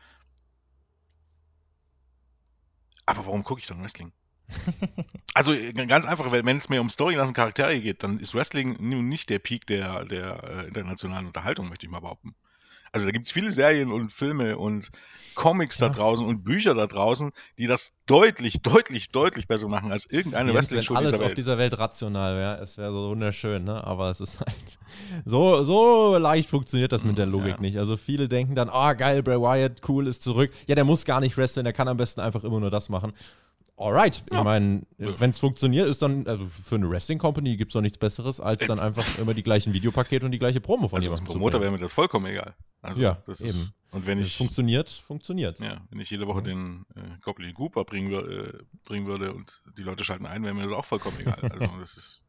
Aber warum gucke ich dann Wrestling? also äh, ganz einfach, wenn es mir um Story und Charaktere geht, dann ist Wrestling nun nicht der Peak der, der internationalen Unterhaltung, möchte ich mal behaupten. Also da gibt es viele Serien und Filme und Comics ja. da draußen und Bücher da draußen, die das deutlich, deutlich, deutlich besser machen als irgendeine Wrestling-Show alles dieser Welt. auf dieser Welt rational wäre, es wäre so wunderschön, ne? Aber es ist halt so, so leicht funktioniert das mit der Logik ja. nicht. Also viele denken dann, ah oh, geil, Bray Wyatt, cool, ist zurück. Ja, der muss gar nicht wresteln, der kann am besten einfach immer nur das machen. Alright, ja. ich meine, wenn es funktioniert, ist dann, also für eine Wrestling Company gibt es doch nichts Besseres, als dann einfach immer die gleichen Videopakete und die gleiche Promo von also jemandem. Als Promoter wäre mir das vollkommen egal. Also, ja, das eben. Ist, und wenn ich. funktioniert, funktioniert. Ja, wenn ich jede Woche den äh, Goblin Cooper bringen, äh, bringen würde und die Leute schalten ein, wäre mir das auch vollkommen egal. Also, das ist.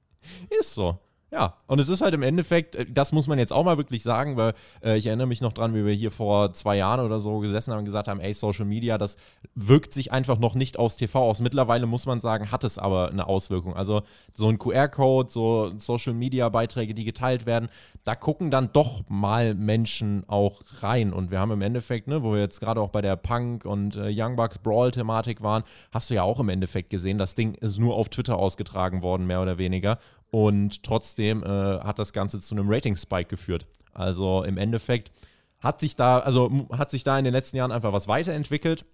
ist so. Ja, und es ist halt im Endeffekt, äh, das muss man jetzt auch mal wirklich sagen, weil äh, ich erinnere mich noch dran, wie wir hier vor zwei Jahren oder so gesessen haben und gesagt haben, ey, Social Media, das wirkt sich einfach noch nicht aus TV aus. Mittlerweile muss man sagen, hat es aber eine Auswirkung. Also so ein QR-Code, so Social Media-Beiträge, die geteilt werden, da gucken dann doch mal Menschen auch rein. Und wir haben im Endeffekt, ne, wo wir jetzt gerade auch bei der Punk und äh, Young Bucks Brawl-Thematik waren, hast du ja auch im Endeffekt gesehen, das Ding ist nur auf Twitter ausgetragen worden, mehr oder weniger. Und trotzdem äh, hat das Ganze zu einem Rating-Spike geführt. Also im Endeffekt hat sich da, also hat sich da in den letzten Jahren einfach was weiterentwickelt.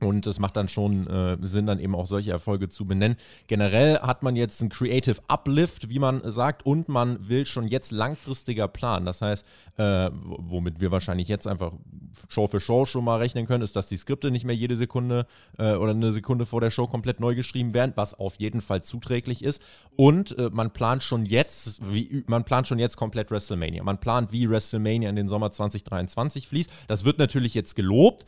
Und es macht dann schon äh, Sinn, dann eben auch solche Erfolge zu benennen. Generell hat man jetzt einen Creative Uplift, wie man sagt, und man will schon jetzt langfristiger planen. Das heißt, äh, womit wir wahrscheinlich jetzt einfach Show für Show schon mal rechnen können, ist, dass die Skripte nicht mehr jede Sekunde äh, oder eine Sekunde vor der Show komplett neu geschrieben werden, was auf jeden Fall zuträglich ist. Und äh, man plant schon jetzt, wie, man plant schon jetzt komplett WrestleMania. Man plant, wie WrestleMania in den Sommer 2023 fließt. Das wird natürlich jetzt gelobt.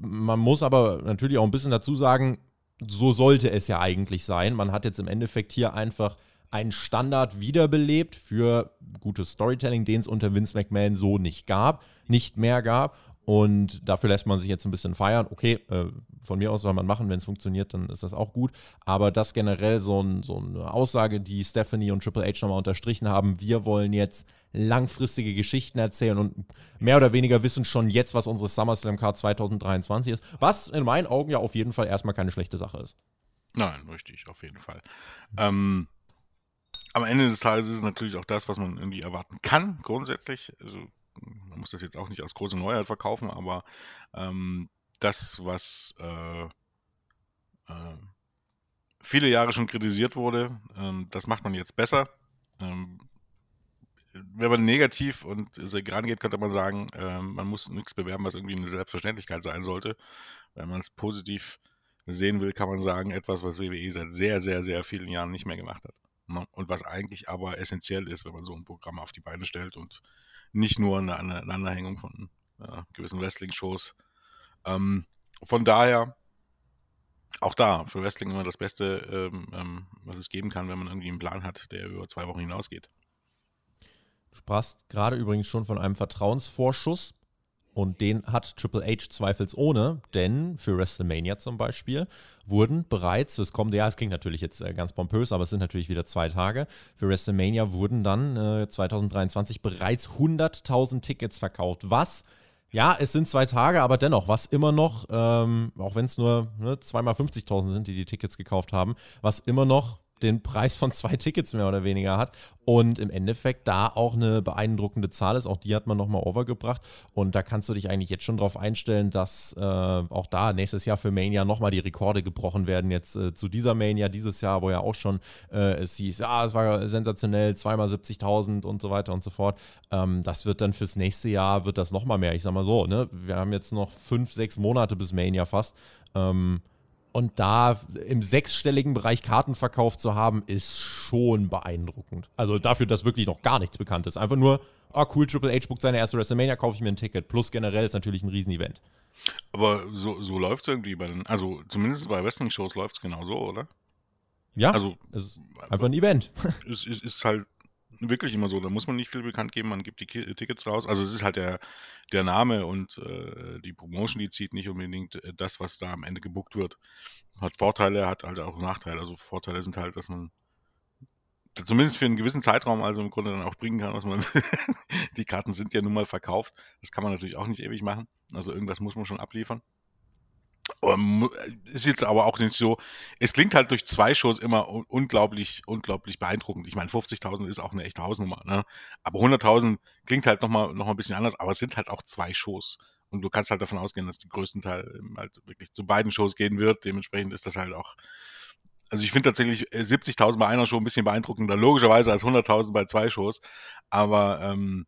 Man muss aber natürlich auch ein bisschen dazu sagen, so sollte es ja eigentlich sein. Man hat jetzt im Endeffekt hier einfach einen Standard wiederbelebt für gutes Storytelling, den es unter Vince McMahon so nicht gab, nicht mehr gab. Und dafür lässt man sich jetzt ein bisschen feiern. Okay, äh, von mir aus soll man machen, wenn es funktioniert, dann ist das auch gut. Aber das generell so, ein, so eine Aussage, die Stephanie und Triple H nochmal unterstrichen haben, wir wollen jetzt langfristige Geschichten erzählen und mehr oder weniger wissen schon jetzt, was unsere SummerSlam Card 2023 ist. Was in meinen Augen ja auf jeden Fall erstmal keine schlechte Sache ist. Nein, richtig, auf jeden Fall. Ähm, am Ende des Tages ist es natürlich auch das, was man irgendwie erwarten kann, grundsätzlich. Also man muss das jetzt auch nicht als große Neuheit verkaufen, aber ähm, das, was äh, äh, viele Jahre schon kritisiert wurde, ähm, das macht man jetzt besser. Ähm, wenn man negativ und rangeht, könnte man sagen, äh, man muss nichts bewerben, was irgendwie eine Selbstverständlichkeit sein sollte. Wenn man es positiv sehen will, kann man sagen, etwas, was WWE seit sehr, sehr, sehr vielen Jahren nicht mehr gemacht hat. Ne? Und was eigentlich aber essentiell ist, wenn man so ein Programm auf die Beine stellt und nicht nur eine, Aneinanderhängung von ja, gewissen Wrestling-Shows. Ähm, von daher, auch da, für Wrestling immer das Beste, ähm, ähm, was es geben kann, wenn man irgendwie einen Plan hat, der über zwei Wochen hinausgeht. Du sprachst gerade übrigens schon von einem Vertrauensvorschuss. Und den hat Triple H zweifelsohne, denn für WrestleMania zum Beispiel wurden bereits, es kommt, ja, es klingt natürlich jetzt äh, ganz pompös, aber es sind natürlich wieder zwei Tage. Für WrestleMania wurden dann äh, 2023 bereits 100.000 Tickets verkauft. Was? Ja, es sind zwei Tage, aber dennoch, was immer noch, ähm, auch wenn es nur ne, zweimal 50.000 sind, die die Tickets gekauft haben, was immer noch den Preis von zwei Tickets mehr oder weniger hat und im Endeffekt da auch eine beeindruckende Zahl ist. Auch die hat man nochmal overgebracht und da kannst du dich eigentlich jetzt schon darauf einstellen, dass äh, auch da nächstes Jahr für Mania nochmal die Rekorde gebrochen werden. Jetzt äh, zu dieser Mania dieses Jahr, wo ja auch schon äh, es hieß, ja, es war sensationell, zweimal 70.000 und so weiter und so fort. Ähm, das wird dann fürs nächste Jahr, wird das nochmal mehr. Ich sag mal so, ne? wir haben jetzt noch fünf, sechs Monate bis Mania fast. Ähm, und da im sechsstelligen Bereich Kartenverkauf zu haben, ist schon beeindruckend. Also dafür, dass wirklich noch gar nichts bekannt ist. Einfach nur, ah cool, Triple H bucht seine erste WrestleMania, kaufe ich mir ein Ticket. Plus generell ist natürlich ein Riesenevent. Aber so, so läuft es irgendwie bei den, also zumindest bei Wrestling-Shows läuft es genau so, oder? Ja, also einfach ein Event. Es ist, ist, halt wirklich immer so. Da muss man nicht viel bekannt geben, man gibt die Tickets raus. Also es ist halt der, der Name und äh, die Promotion, die zieht nicht unbedingt äh, das, was da am Ende gebuckt wird. Hat Vorteile, hat halt auch Nachteile. Also Vorteile sind halt, dass man zumindest für einen gewissen Zeitraum also im Grunde dann auch bringen kann, was man die Karten sind ja nun mal verkauft. Das kann man natürlich auch nicht ewig machen. Also irgendwas muss man schon abliefern. Um, ist jetzt aber auch nicht so. Es klingt halt durch zwei Shows immer unglaublich, unglaublich beeindruckend. Ich meine, 50.000 ist auch eine echte Hausnummer, ne? Aber 100.000 klingt halt nochmal noch mal ein bisschen anders, aber es sind halt auch zwei Shows. Und du kannst halt davon ausgehen, dass die größten Teil halt wirklich zu beiden Shows gehen wird. Dementsprechend ist das halt auch. Also ich finde tatsächlich 70.000 äh, bei einer Show ein bisschen beeindruckender, logischerweise als 100.000 bei zwei Shows. Aber ähm,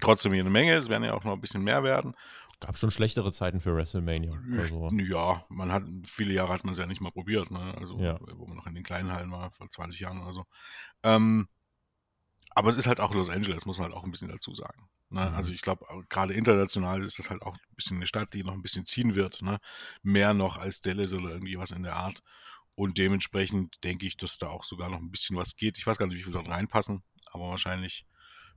trotzdem hier eine Menge. Es werden ja auch noch ein bisschen mehr werden. Gab schon schlechtere Zeiten für WrestleMania. Also. Ja, man hat, viele Jahre hat man es ja nicht mal probiert, ne? Also, ja. wo man noch in den kleinen Hallen war, vor 20 Jahren oder so. Ähm, aber es ist halt auch Los Angeles, muss man halt auch ein bisschen dazu sagen. Ne? Mhm. Also ich glaube, gerade international ist das halt auch ein bisschen eine Stadt, die noch ein bisschen ziehen wird. Ne? Mehr noch als Dallas oder irgendwie was in der Art. Und dementsprechend denke ich, dass da auch sogar noch ein bisschen was geht. Ich weiß gar nicht, wie viel dort reinpassen, aber wahrscheinlich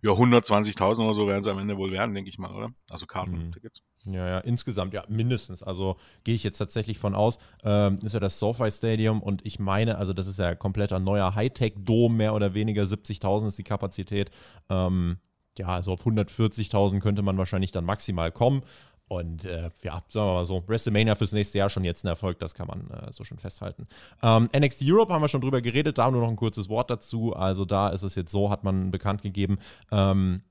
ja, 120.000 oder so werden es am Ende wohl werden, denke ich mal, oder? Also Karten-Tickets. Mhm. Ja, ja, insgesamt, ja, mindestens. Also gehe ich jetzt tatsächlich von aus. Ähm, ist ja das SoFi Stadium und ich meine, also das ist ja kompletter neuer Hightech-Dom, mehr oder weniger 70.000 ist die Kapazität. Ähm, ja, also auf 140.000 könnte man wahrscheinlich dann maximal kommen. Und äh, ja, sagen wir mal so, WrestleMania fürs nächste Jahr schon jetzt ein Erfolg, das kann man äh, so schon festhalten. Ähm, NXT Europe haben wir schon drüber geredet, da nur noch ein kurzes Wort dazu. Also da ist es jetzt so, hat man bekannt gegeben, ähm,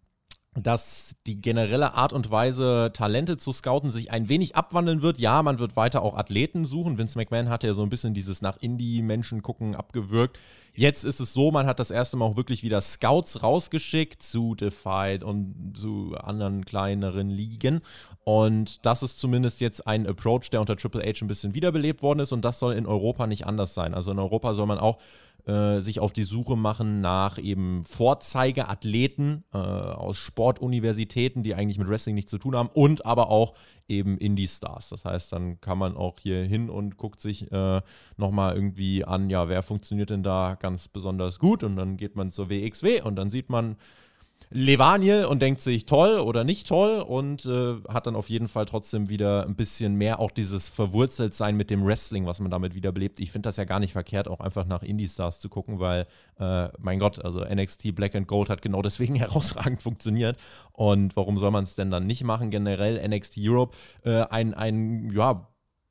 dass die generelle Art und Weise, Talente zu scouten, sich ein wenig abwandeln wird. Ja, man wird weiter auch Athleten suchen. Vince McMahon hat ja so ein bisschen dieses nach Indie-Menschen gucken abgewürgt. Jetzt ist es so, man hat das erste Mal auch wirklich wieder Scouts rausgeschickt zu Defied und zu anderen kleineren Ligen. Und das ist zumindest jetzt ein Approach, der unter Triple H ein bisschen wiederbelebt worden ist. Und das soll in Europa nicht anders sein. Also in Europa soll man auch äh, sich auf die Suche machen nach eben Vorzeigeathleten äh, aus Sportuniversitäten, die eigentlich mit Wrestling nichts zu tun haben und aber auch eben Indie-Stars. Das heißt, dann kann man auch hier hin und guckt sich äh, nochmal irgendwie an, ja, wer funktioniert denn da ganz besonders gut und dann geht man zur WXW und dann sieht man, Levaniel und denkt sich toll oder nicht toll und äh, hat dann auf jeden Fall trotzdem wieder ein bisschen mehr auch dieses Verwurzeltsein mit dem Wrestling, was man damit wiederbelebt. Ich finde das ja gar nicht verkehrt, auch einfach nach Indie-Stars zu gucken, weil, äh, mein Gott, also NXT Black and Gold hat genau deswegen herausragend funktioniert. Und warum soll man es denn dann nicht machen? Generell NXT Europe, äh, ein, ein, ja,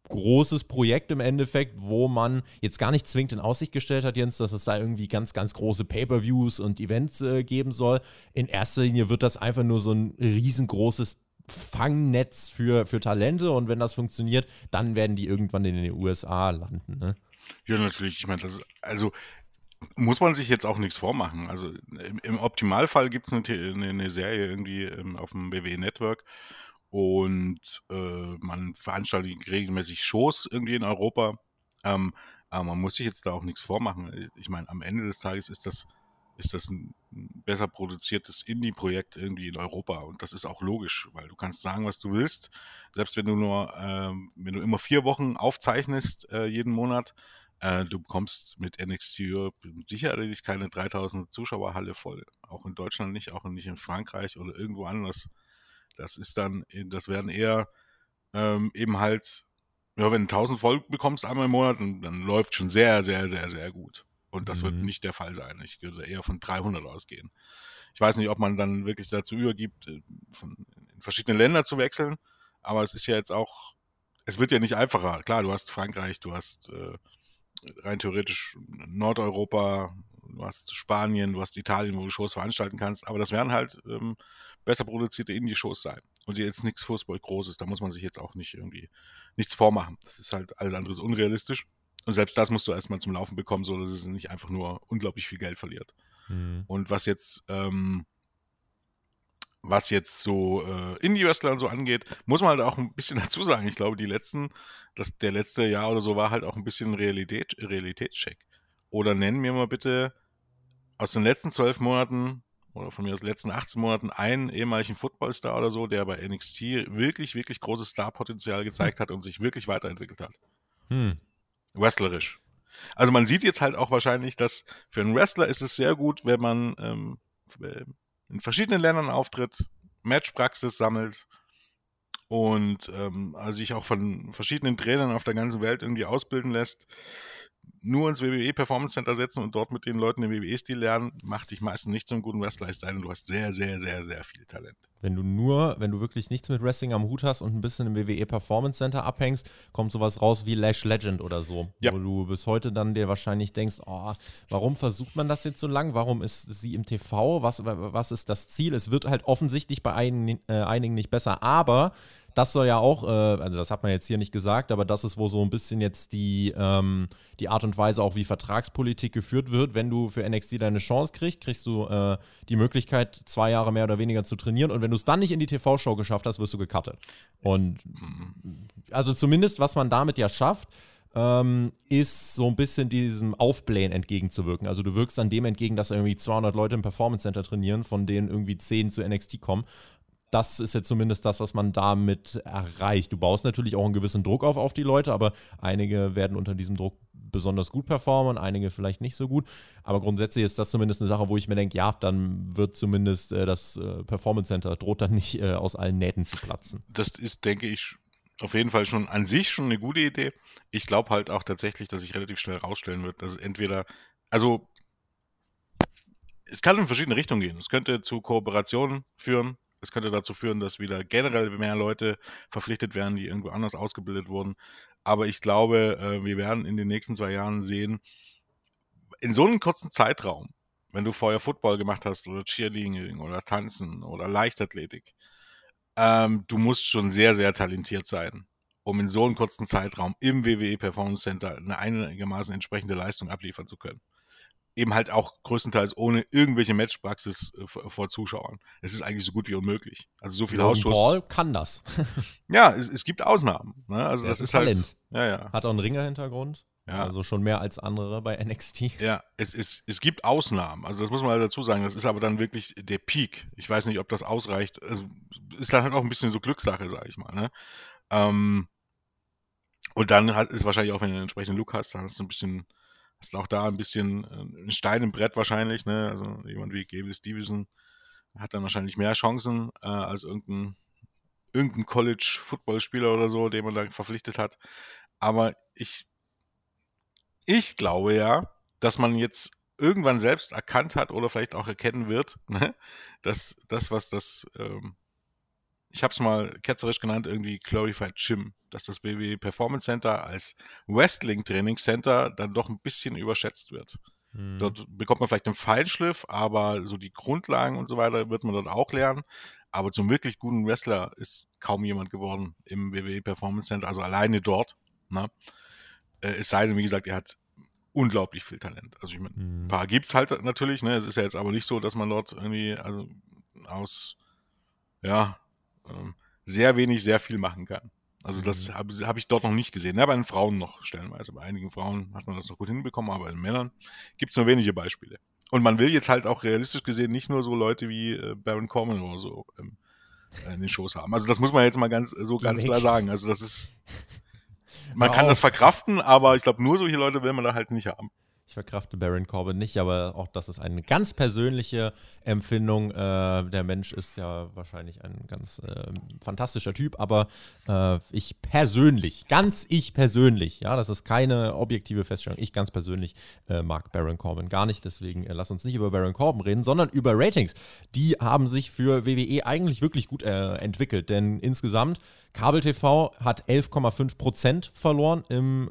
großes Projekt im Endeffekt, wo man jetzt gar nicht zwingend in Aussicht gestellt hat, Jens, dass es da irgendwie ganz, ganz große Pay-per-Views und Events äh, geben soll. In erster Linie wird das einfach nur so ein riesengroßes Fangnetz für, für Talente und wenn das funktioniert, dann werden die irgendwann in den USA landen. Ne? Ja, natürlich. Ich meine, das ist, also muss man sich jetzt auch nichts vormachen. Also im, im Optimalfall gibt es eine, eine, Serie irgendwie ähm, auf dem BW Network, und äh, man veranstaltet regelmäßig Shows irgendwie in Europa. Ähm, aber man muss sich jetzt da auch nichts vormachen. Ich meine, am Ende des Tages ist das, ist das ein besser produziertes Indie-Projekt irgendwie in Europa. Und das ist auch logisch, weil du kannst sagen, was du willst. Selbst wenn du nur, äh, wenn du immer vier Wochen aufzeichnest äh, jeden Monat, äh, du bekommst mit NXT Europe sicherlich keine 3000 Zuschauerhalle voll. Auch in Deutschland nicht, auch nicht in Frankreich oder irgendwo anders. Das ist dann, das werden eher ähm, eben halt, ja, wenn du 1000 voll bekommst einmal im Monat, dann, dann läuft schon sehr, sehr, sehr, sehr gut. Und das mhm. wird nicht der Fall sein. Ich würde eher von 300 ausgehen. Ich weiß nicht, ob man dann wirklich dazu übergibt, äh, von, in verschiedene Länder zu wechseln, aber es ist ja jetzt auch, es wird ja nicht einfacher. Klar, du hast Frankreich, du hast äh, rein theoretisch Nordeuropa, du hast Spanien, du hast Italien, wo du Shows veranstalten kannst, aber das werden halt ähm, besser produzierte Indie-Shows sein. Und jetzt nichts Fußball Großes, da muss man sich jetzt auch nicht irgendwie nichts vormachen. Das ist halt alles andere unrealistisch. Und selbst das musst du erstmal zum Laufen bekommen, so dass es nicht einfach nur unglaublich viel Geld verliert. Mhm. Und was jetzt, ähm, was jetzt so äh, Indie-Wrestler und so angeht, muss man halt auch ein bisschen dazu sagen. Ich glaube, die letzten, das, der letzte Jahr oder so war halt auch ein bisschen Realität, Realitätscheck. Oder nennen mir mal bitte aus den letzten zwölf Monaten oder von mir aus den letzten 18 Monaten einen ehemaligen Footballstar oder so, der bei NXT wirklich, wirklich großes Starpotenzial gezeigt hat und sich wirklich weiterentwickelt hat. Hm. Wrestlerisch. Also man sieht jetzt halt auch wahrscheinlich, dass für einen Wrestler ist es sehr gut, wenn man ähm, in verschiedenen Ländern auftritt, Matchpraxis sammelt und ähm, also sich auch von verschiedenen Trainern auf der ganzen Welt irgendwie ausbilden lässt nur ins WWE Performance Center setzen und dort mit den Leuten den WWE-Stil lernen, macht dich meistens nicht zum guten Wrestler, es sei denn, du hast sehr, sehr, sehr, sehr viel Talent. Wenn du nur, wenn du wirklich nichts mit Wrestling am Hut hast und ein bisschen im WWE Performance Center abhängst, kommt sowas raus wie Lash Legend oder so. Ja. Wo du bis heute dann dir wahrscheinlich denkst, oh, warum versucht man das jetzt so lang? Warum ist sie im TV? Was, was ist das Ziel? Es wird halt offensichtlich bei einigen, äh, einigen nicht besser, aber das soll ja auch, äh, also das hat man jetzt hier nicht gesagt, aber das ist wohl so ein bisschen jetzt die, ähm, die Art und Weise auch, wie Vertragspolitik geführt wird. Wenn du für NXT deine Chance kriegst, kriegst du äh, die Möglichkeit, zwei Jahre mehr oder weniger zu trainieren. Und wenn du es dann nicht in die TV-Show geschafft hast, wirst du gecuttet. Und also zumindest, was man damit ja schafft, ähm, ist so ein bisschen diesem Aufblähen entgegenzuwirken. Also du wirkst an dem entgegen, dass irgendwie 200 Leute im Performance Center trainieren, von denen irgendwie 10 zu NXT kommen. Das ist jetzt zumindest das, was man damit erreicht. Du baust natürlich auch einen gewissen Druck auf auf die Leute, aber einige werden unter diesem Druck besonders gut performen, einige vielleicht nicht so gut. Aber grundsätzlich ist das zumindest eine Sache, wo ich mir denke, ja, dann wird zumindest äh, das äh, Performance Center droht dann nicht äh, aus allen Nähten zu platzen. Das ist, denke ich, auf jeden Fall schon an sich schon eine gute Idee. Ich glaube halt auch tatsächlich, dass sich relativ schnell rausstellen wird, dass entweder, also es kann in verschiedene Richtungen gehen. Es könnte zu Kooperationen führen. Es könnte dazu führen, dass wieder generell mehr Leute verpflichtet werden, die irgendwo anders ausgebildet wurden. Aber ich glaube, äh, wir werden in den nächsten zwei Jahren sehen, in so einem kurzen Zeitraum, wenn du vorher Football gemacht hast oder Cheerleading oder Tanzen oder Leichtathletik, ähm, du musst schon sehr, sehr talentiert sein, um in so einem kurzen Zeitraum im WWE Performance Center eine einigermaßen entsprechende Leistung abliefern zu können. Eben halt auch größtenteils ohne irgendwelche Matchpraxis äh, vor Zuschauern. Es ist eigentlich so gut wie unmöglich. Also so viel Ausschuss. Paul kann das. ja, es, es, gibt Ausnahmen. Ne? Also das, das ist, halt Talent. Ja, ja. Hat auch einen Ringer-Hintergrund. Ja. Also schon mehr als andere bei NXT. Ja, es, es, es gibt Ausnahmen. Also das muss man halt dazu sagen. Das ist aber dann wirklich der Peak. Ich weiß nicht, ob das ausreicht. Also ist dann halt auch ein bisschen so Glückssache, sage ich mal. Ne? Ähm, und dann hat, ist wahrscheinlich auch, wenn du einen entsprechenden Look hast, dann hast du ein bisschen, du auch da ein bisschen äh, ein Stein im Brett wahrscheinlich. Ne? Also jemand wie Gable Stevenson hat dann wahrscheinlich mehr Chancen äh, als irgendein, irgendein College-Footballspieler oder so, den man da verpflichtet hat. Aber ich ich glaube ja, dass man jetzt irgendwann selbst erkannt hat oder vielleicht auch erkennen wird, ne, dass das, was das, ähm, ich habe es mal ketzerisch genannt, irgendwie Glorified Gym, dass das WWE Performance Center als Wrestling Training Center dann doch ein bisschen überschätzt wird. Hm. Dort bekommt man vielleicht einen Feinschliff, aber so die Grundlagen und so weiter wird man dort auch lernen. Aber zum wirklich guten Wrestler ist kaum jemand geworden im WWE Performance Center, also alleine dort. Ne? Äh, es sei denn, wie gesagt, er hat unglaublich viel Talent. Also ich meine, mhm. ein paar gibt es halt natürlich, ne? Es ist ja jetzt aber nicht so, dass man dort irgendwie, also aus, ja, ähm, sehr wenig, sehr viel machen kann. Also das mhm. habe hab ich dort noch nicht gesehen. Ja, bei den Frauen noch stellenweise. Bei einigen Frauen hat man das noch gut hinbekommen, aber bei den Männern gibt es nur wenige Beispiele. Und man will jetzt halt auch realistisch gesehen nicht nur so Leute wie äh, Baron Corbin oder so ähm, in den Shows haben. Also das muss man jetzt mal ganz so ganz klar sagen. Also das ist man kann das verkraften, aber ich glaube, nur solche Leute will man da halt nicht haben. Ich verkrafte Baron Corbin nicht, aber auch das ist eine ganz persönliche Empfindung. Äh, der Mensch ist ja wahrscheinlich ein ganz äh, fantastischer Typ, aber äh, ich persönlich, ganz ich persönlich, ja, das ist keine objektive Feststellung, ich ganz persönlich äh, mag Baron Corbin gar nicht. Deswegen äh, lass uns nicht über Baron Corbin reden, sondern über Ratings. Die haben sich für WWE eigentlich wirklich gut äh, entwickelt, denn insgesamt Kabel TV hat 11,5% verloren im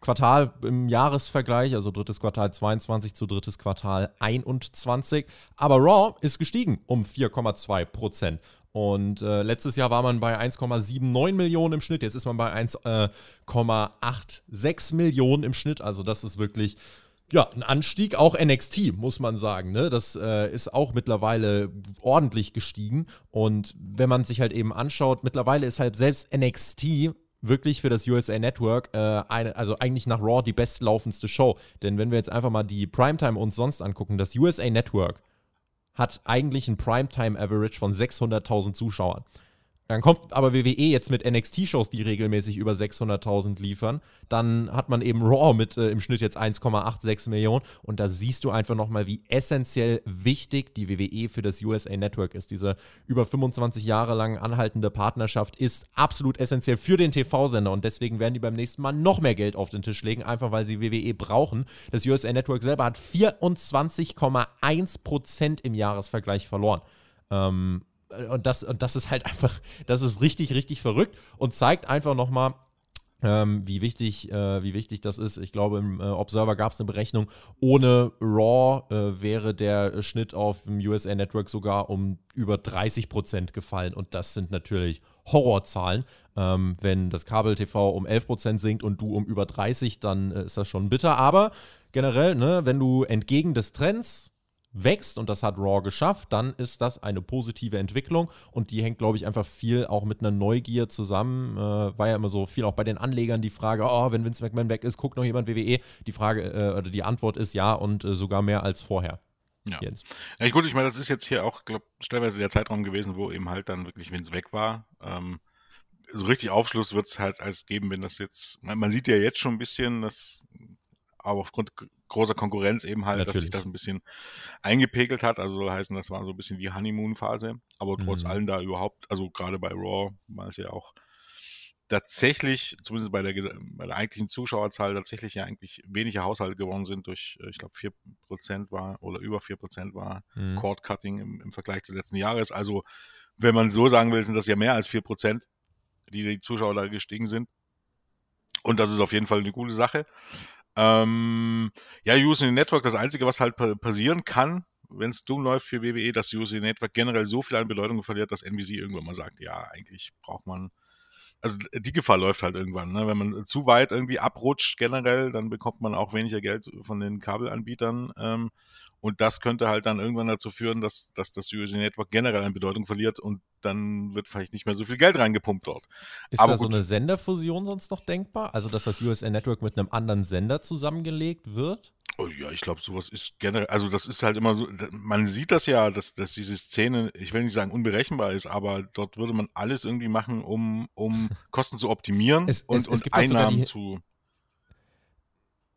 Quartal im Jahresvergleich, also drittes Quartal 22 zu drittes Quartal 21. Aber Raw ist gestiegen um 4,2 Prozent. Und äh, letztes Jahr war man bei 1,79 Millionen im Schnitt. Jetzt ist man bei 1,86 Millionen im Schnitt. Also das ist wirklich ja, ein Anstieg, auch NXT, muss man sagen. Ne? Das äh, ist auch mittlerweile ordentlich gestiegen. Und wenn man sich halt eben anschaut, mittlerweile ist halt selbst NXT wirklich für das USA Network äh, eine, also eigentlich nach Raw die bestlaufendste Show. Denn wenn wir jetzt einfach mal die Primetime uns sonst angucken, das USA Network hat eigentlich ein Primetime Average von 600.000 Zuschauern. Dann kommt aber WWE jetzt mit NXT-Shows, die regelmäßig über 600.000 liefern. Dann hat man eben Raw mit äh, im Schnitt jetzt 1,86 Millionen. Und da siehst du einfach nochmal, wie essentiell wichtig die WWE für das USA Network ist. Diese über 25 Jahre lang anhaltende Partnerschaft ist absolut essentiell für den TV-Sender. Und deswegen werden die beim nächsten Mal noch mehr Geld auf den Tisch legen, einfach weil sie WWE brauchen. Das USA Network selber hat 24,1% im Jahresvergleich verloren. Ähm, und das, und das ist halt einfach, das ist richtig, richtig verrückt und zeigt einfach nochmal, ähm, wie, wichtig, äh, wie wichtig das ist. Ich glaube, im äh, Observer gab es eine Berechnung, ohne Raw äh, wäre der Schnitt auf dem USA Network sogar um über 30 Prozent gefallen. Und das sind natürlich Horrorzahlen. Ähm, wenn das Kabel-TV um 11 Prozent sinkt und du um über 30, dann äh, ist das schon bitter. Aber generell, ne, wenn du entgegen des Trends wächst und das hat Raw geschafft, dann ist das eine positive Entwicklung und die hängt, glaube ich, einfach viel auch mit einer Neugier zusammen. Äh, war ja immer so viel auch bei den Anlegern die Frage, oh, wenn Vince McMahon weg ist, guckt noch jemand WWE? Die Frage äh, oder die Antwort ist ja und äh, sogar mehr als vorher. Ja. Jens. ja gut, ich meine, das ist jetzt hier auch, glaube stellenweise der Zeitraum gewesen, wo eben halt dann wirklich Vince weg war. Ähm, so richtig Aufschluss wird es halt als geben, wenn das jetzt, man, man, sieht ja jetzt schon ein bisschen, dass aber aufgrund großer Konkurrenz eben halt, Natürlich. dass sich das ein bisschen eingepegelt hat. Also soll heißen, das war so ein bisschen die Honeymoon-Phase. Aber trotz mhm. allem da überhaupt, also gerade bei Raw war es ja auch tatsächlich, zumindest bei der, bei der eigentlichen Zuschauerzahl, tatsächlich ja eigentlich wenige Haushalte geworden sind durch, äh, ich glaube, 4% war oder über 4% war mhm. Cord-Cutting im, im, Vergleich des letzten Jahres. Also, wenn man so sagen will, sind das ja mehr als 4%, die die Zuschauer da gestiegen sind. Und das ist auf jeden Fall eine gute Sache. Ähm, ja, Using Network, das Einzige, was halt passieren kann, wenn es dumm läuft für WWE, dass Using Network generell so viel an Bedeutung verliert, dass NBC irgendwann mal sagt, ja, eigentlich braucht man also die Gefahr läuft halt irgendwann. Ne? Wenn man zu weit irgendwie abrutscht generell, dann bekommt man auch weniger Geld von den Kabelanbietern. Ähm, und das könnte halt dann irgendwann dazu führen, dass, dass das USA Network generell an Bedeutung verliert und dann wird vielleicht nicht mehr so viel Geld reingepumpt dort. Ist Aber da gut. so eine Senderfusion sonst noch denkbar? Also, dass das USA Network mit einem anderen Sender zusammengelegt wird? Oh ja, ich glaube, sowas ist generell, also das ist halt immer so, man sieht das ja, dass, dass diese Szene, ich will nicht sagen unberechenbar ist, aber dort würde man alles irgendwie machen, um, um Kosten zu optimieren es, und, es, es und Einnahmen die, zu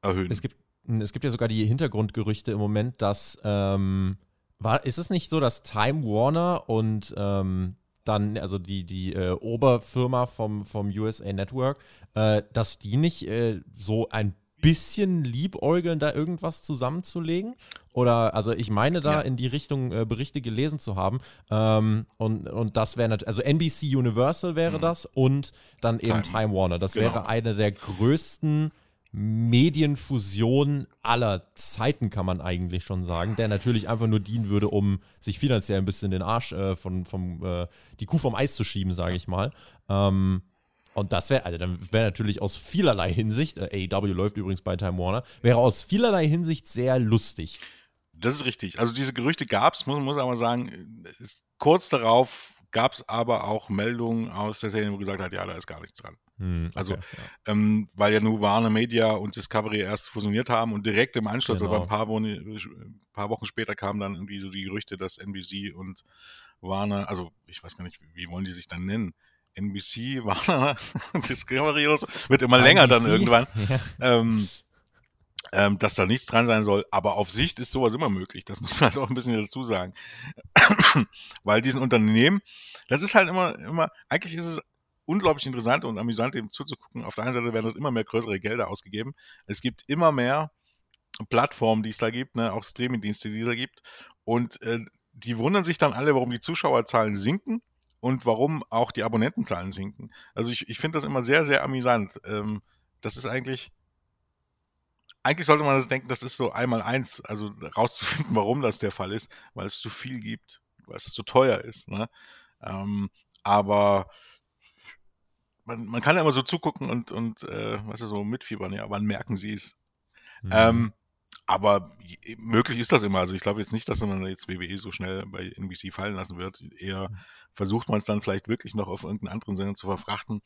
erhöhen. Es gibt, es gibt ja sogar die Hintergrundgerüchte im Moment, dass, ähm, war, ist es nicht so, dass Time Warner und ähm, dann, also die, die äh, Oberfirma vom, vom USA Network, äh, dass die nicht äh, so ein bisschen liebäugeln, da irgendwas zusammenzulegen? Oder, also ich meine da ja. in die Richtung äh, Berichte gelesen zu haben. Ähm, und, und das wäre natürlich, also NBC Universal wäre mhm. das und dann eben Time, Time Warner. Das genau. wäre eine der größten Medienfusionen aller Zeiten, kann man eigentlich schon sagen, der natürlich einfach nur dienen würde, um sich finanziell ein bisschen den Arsch äh, von, vom, äh, die Kuh vom Eis zu schieben, sage ich mal. Ähm, und das wäre, also dann wäre natürlich aus vielerlei Hinsicht, äh, AEW läuft übrigens bei Time Warner, wäre aus vielerlei Hinsicht sehr lustig. Das ist richtig. Also diese Gerüchte gab es, muss, muss aber sagen, ist, kurz darauf gab es aber auch Meldungen aus der Serie, wo gesagt hat, ja, da ist gar nichts dran. Hm, also, okay, also, ja. ähm, weil ja nur Warner Media und Discovery erst fusioniert haben und direkt im Anschluss, genau. aber ein paar, Wochen, ein paar Wochen später kamen dann irgendwie so die Gerüchte, dass NBC und Warner, also ich weiß gar nicht, wie wollen die sich dann nennen? NBC, Warner, Discovery oder so, wird immer NBC? länger dann irgendwann. Ja. Ähm, ähm, dass da nichts dran sein soll. Aber auf Sicht ist sowas immer möglich. Das muss man halt auch ein bisschen dazu sagen. Weil diesen Unternehmen, das ist halt immer, immer, eigentlich ist es unglaublich interessant und amüsant, eben zuzugucken. Auf der einen Seite werden dort immer mehr größere Gelder ausgegeben. Es gibt immer mehr Plattformen, die es da gibt, ne, auch Streamingdienste, die es da gibt. Und äh, die wundern sich dann alle, warum die Zuschauerzahlen sinken und warum auch die Abonnentenzahlen sinken. Also ich, ich finde das immer sehr, sehr amüsant. Ähm, das ist eigentlich, eigentlich sollte man das denken, das ist so einmal eins, also rauszufinden, warum das der Fall ist, weil es zu viel gibt, weil es zu teuer ist. Ne? Ähm, aber man, man, kann ja immer so zugucken und, und äh, weißt du, so mitfiebern, ja, wann merken sie es? Mhm. Ähm, aber möglich ist das immer. Also ich glaube jetzt nicht, dass man jetzt WWE so schnell bei NBC fallen lassen wird. Eher mhm. versucht man es dann vielleicht wirklich noch auf irgendeinen anderen Sender zu verfrachten